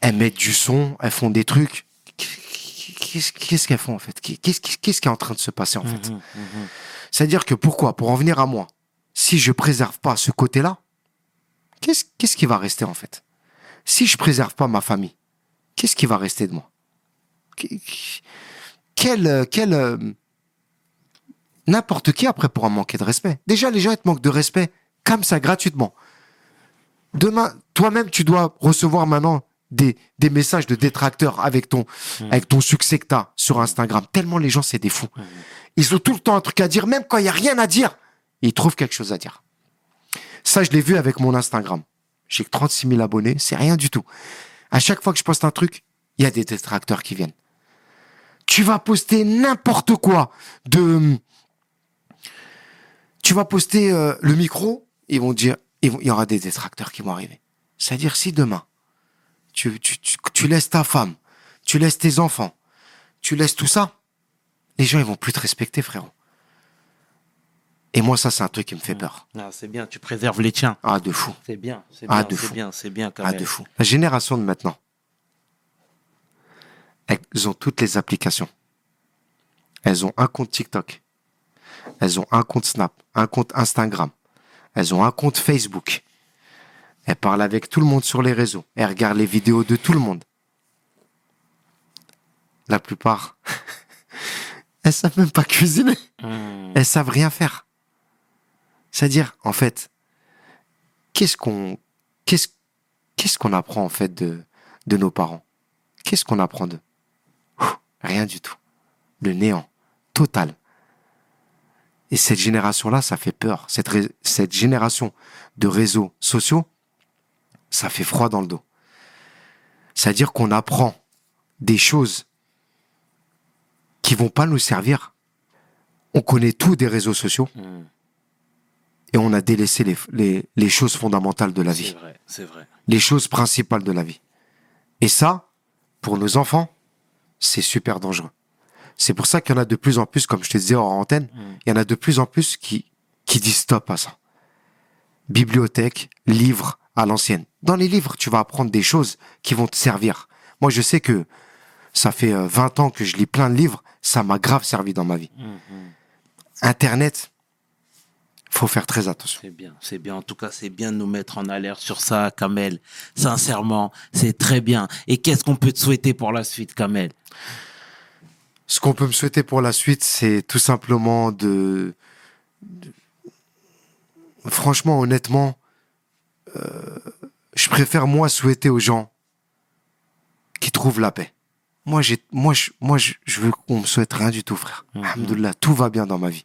elles mettent du son, elles font des trucs. Qu'est-ce qu'elles font en fait? Qu'est-ce qui est en train de se passer en fait? Mhm, mhm. c'est-à-dire que pourquoi? Pour en venir à moi, si je préserve pas ce côté-là, qu'est-ce qui va rester en fait? Si je préserve pas ma famille, qu'est-ce qui va rester de moi? Quel, euh, quel euh, n'importe qui après pourra manquer de respect. Déjà, les gens ils te manquent de respect comme ça gratuitement. Demain, toi-même, tu dois recevoir maintenant des, des messages de détracteurs avec ton, avec ton succès que t'as sur Instagram. Tellement les gens, c'est des fous. Ils ont tout le temps un truc à dire, même quand il n'y a rien à dire. Ils trouvent quelque chose à dire. Ça, je l'ai vu avec mon Instagram. J'ai que 36 000 abonnés, c'est rien du tout. À chaque fois que je poste un truc, il y a des détracteurs qui viennent. Tu vas poster n'importe quoi de... Tu vas poster euh, le micro, ils vont dire, ils vont- il y aura des détracteurs qui vont arriver. C'est-à-dire si demain, tu, tu, tu, tu laisses ta femme, tu laisses tes enfants, tu laisses tout ça, les gens ils vont plus te respecter, frérot. Et moi, ça, c'est un truc qui me fait peur. Ah, c'est bien, tu préserves les tiens. Ah, de fou. C'est bien, c'est Ah, bien, de c'est fou. bien, c'est bien quand Ah, même. de fou. La génération de maintenant, elles ont toutes les applications. Elles ont un compte TikTok. Elles ont un compte Snap, un compte Instagram. Elles ont un compte Facebook. Elle parle avec tout le monde sur les réseaux. Elle regarde les vidéos de tout le monde. La plupart, <laughs> elles savent même pas cuisiner. Hmm. Elles savent rien faire. C'est-à-dire, en fait, qu'est-ce qu'on, qu'est-ce, qu'est-ce qu'on apprend en fait de, de nos parents? Qu'est-ce qu'on apprend d'eux? Rien du tout. Le néant total. Et cette génération-là, ça fait peur. Cette, génération de réseaux sociaux, ça fait froid dans le dos. C'est-à-dire qu'on apprend des choses qui vont pas nous servir. On connaît tout des réseaux sociaux Hmm. et on a délaissé les, les, les choses fondamentales de la C'est vie, vrai, c'est vrai. les choses principales de la vie. Et ça, pour nos enfants, c'est super dangereux. C'est pour ça qu'il y en a de plus en plus, comme je te disais hors antenne, Mm. il y en a de plus en plus qui, qui disent stop à ça. Bibliothèque, livres à l'ancienne. Dans les livres, tu vas apprendre des choses qui vont te servir. Moi, je sais que ça fait euh, 20 ans que je lis plein de livres, ça m'a grave servi dans ma vie. Mhm. Internet, faut faire très attention. C'est bien, c'est bien. En tout cas, c'est bien de nous mettre en alerte sur ça, Kamel. Sincèrement, c'est très bien. Et qu'est-ce qu'on peut te souhaiter pour la suite, Kamel? Ce qu'on peut me souhaiter pour la suite, c'est tout simplement de... de- Franchement, honnêtement, euh, je préfère moi souhaiter aux gens qui trouvent la paix. Moi, j'ai, moi, je, moi, je, je veux qu'on me souhaite rien du tout, frère. Mhm. Alhamdoulilah, tout va bien dans ma vie.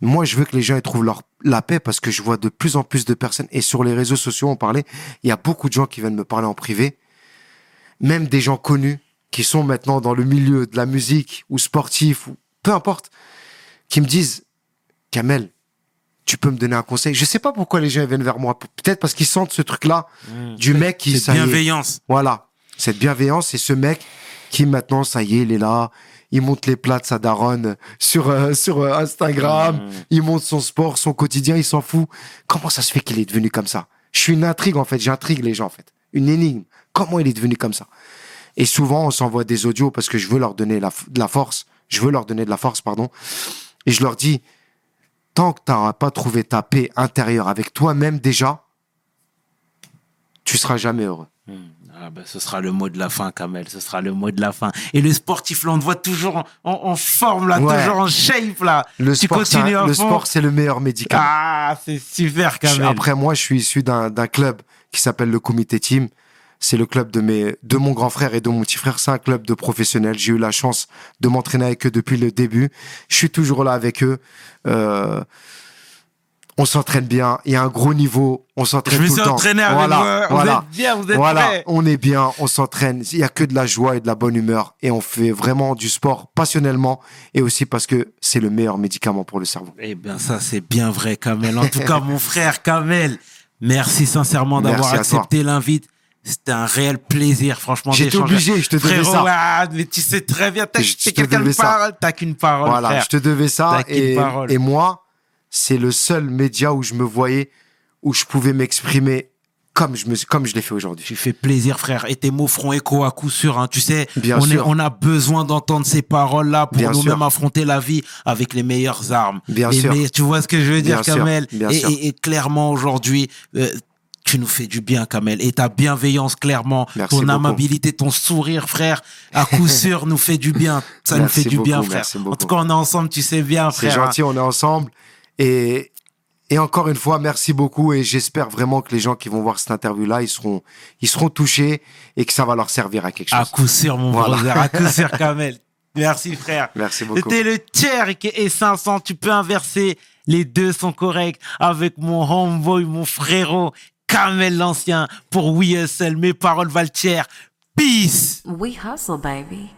Moi, je veux que les gens ils trouvent leur, la paix parce que je vois de plus en plus de personnes, et sur les réseaux sociaux, on parlait, il y a beaucoup de gens qui viennent me parler en privé, même des gens connus qui sont maintenant dans le milieu de la musique ou sportifs ou peu importe, qui me disent, Kamel, tu peux me donner un conseil. Je sais pas pourquoi les gens viennent vers moi. Peut-être parce qu'ils sentent ce truc-là du mec qui, est, bienveillance. voilà, cette bienveillance et ce mec qui maintenant, ça y est, il est là, il monte les plats de sa daronne sur, euh, sur euh, Instagram, Mmh. il monte son sport, son quotidien, il s'en fout. Comment ça se fait qu'il est devenu comme ça? Je suis une intrigue en fait, j'intrigue les gens en fait, une énigme. Comment il est devenu comme ça? Et souvent, on s'envoie des audios parce que je veux leur donner la, de la force, je veux leur donner de la force, pardon, et je leur dis, tant que tu n'auras pas trouvé ta paix intérieure avec toi-même déjà, tu seras jamais heureux. Hmm. Ah ben, ce sera le mot de la fin, Kamel. Ce sera le mot de la fin. Et le sportif, là, on te voit toujours en, forme, là, Ouais. toujours en shape, là. Le tu sport, c'est continues un- le fond. sport, c'est le meilleur médicament. Ah, c'est super, Je- Kamel. Après, moi, je suis issu d'un d'un club qui s'appelle le Comité Team. C'est le club de, mes, de mon grand frère et de mon petit frère. C'est un club de professionnels. J'ai eu la chance de m'entraîner avec eux depuis le début. Je suis toujours là avec eux. Euh, on s'entraîne bien. Il y a un gros niveau. On s'entraîne Je me tout suis le temps. entraîné avec voilà, vous. Vous Voilà. êtes bien, vous êtes Voilà, prêts. on est bien, on s'entraîne. Il y a que de la joie et de la bonne humeur. Et on fait vraiment du sport passionnellement. Et aussi parce que c'est le meilleur médicament pour le cerveau. Eh bien, ça, c'est bien vrai, Kamel. En tout cas, mon frère Kamel, merci sincèrement d'avoir accepté l'invite. C'était un réel plaisir, franchement. J'étais obligé, je te devais Frérot, ça. ah, mais tu sais très bien, t'as Je quelqu'un de parole, t'as qu'une parole, Voilà, frère. je te devais ça. Et moi, c'est le seul média où je me voyais, où je pouvais m'exprimer comme je, me, comme je l'ai fait aujourd'hui. Tu fais plaisir, frère. Et tes mots feront écho à coup sûr. Hein. Tu sais, Bien on, est- sûr. on a besoin d'entendre ces paroles-là pour Bien nous-mêmes affronter la vie avec les meilleures armes. Bien Les sûr. tu vois ce que je veux dire, Bien. Kamel? Bien et, sûr. et- et clairement, aujourd'hui, euh, tu nous fais du bien, Kamel. Et ta bienveillance, clairement, Merci ton beaucoup. amabilité, ton sourire, frère, à coup <laughs> sûr, nous fait du bien. Ça nous fait du bien, frère. En tout cas, on est ensemble, tu sais bien, C'est frère. gentil, on est ensemble. Et, et encore une fois, merci beaucoup. Et j'espère vraiment que les gens qui vont voir cette interview-là, ils seront, ils seront touchés et que ça va leur servir à quelque chose. À coup sûr, mon Voilà. brother. À coup sûr, <laughs> Kamel. Merci, frère. Merci beaucoup. C'était le tiers qui est 500. Tu peux inverser. Les deux sont corrects avec mon homeboy, mon frérot, Kamel l'ancien pour We Hustle. Mes paroles valent tiers. Peace. We hustle, baby.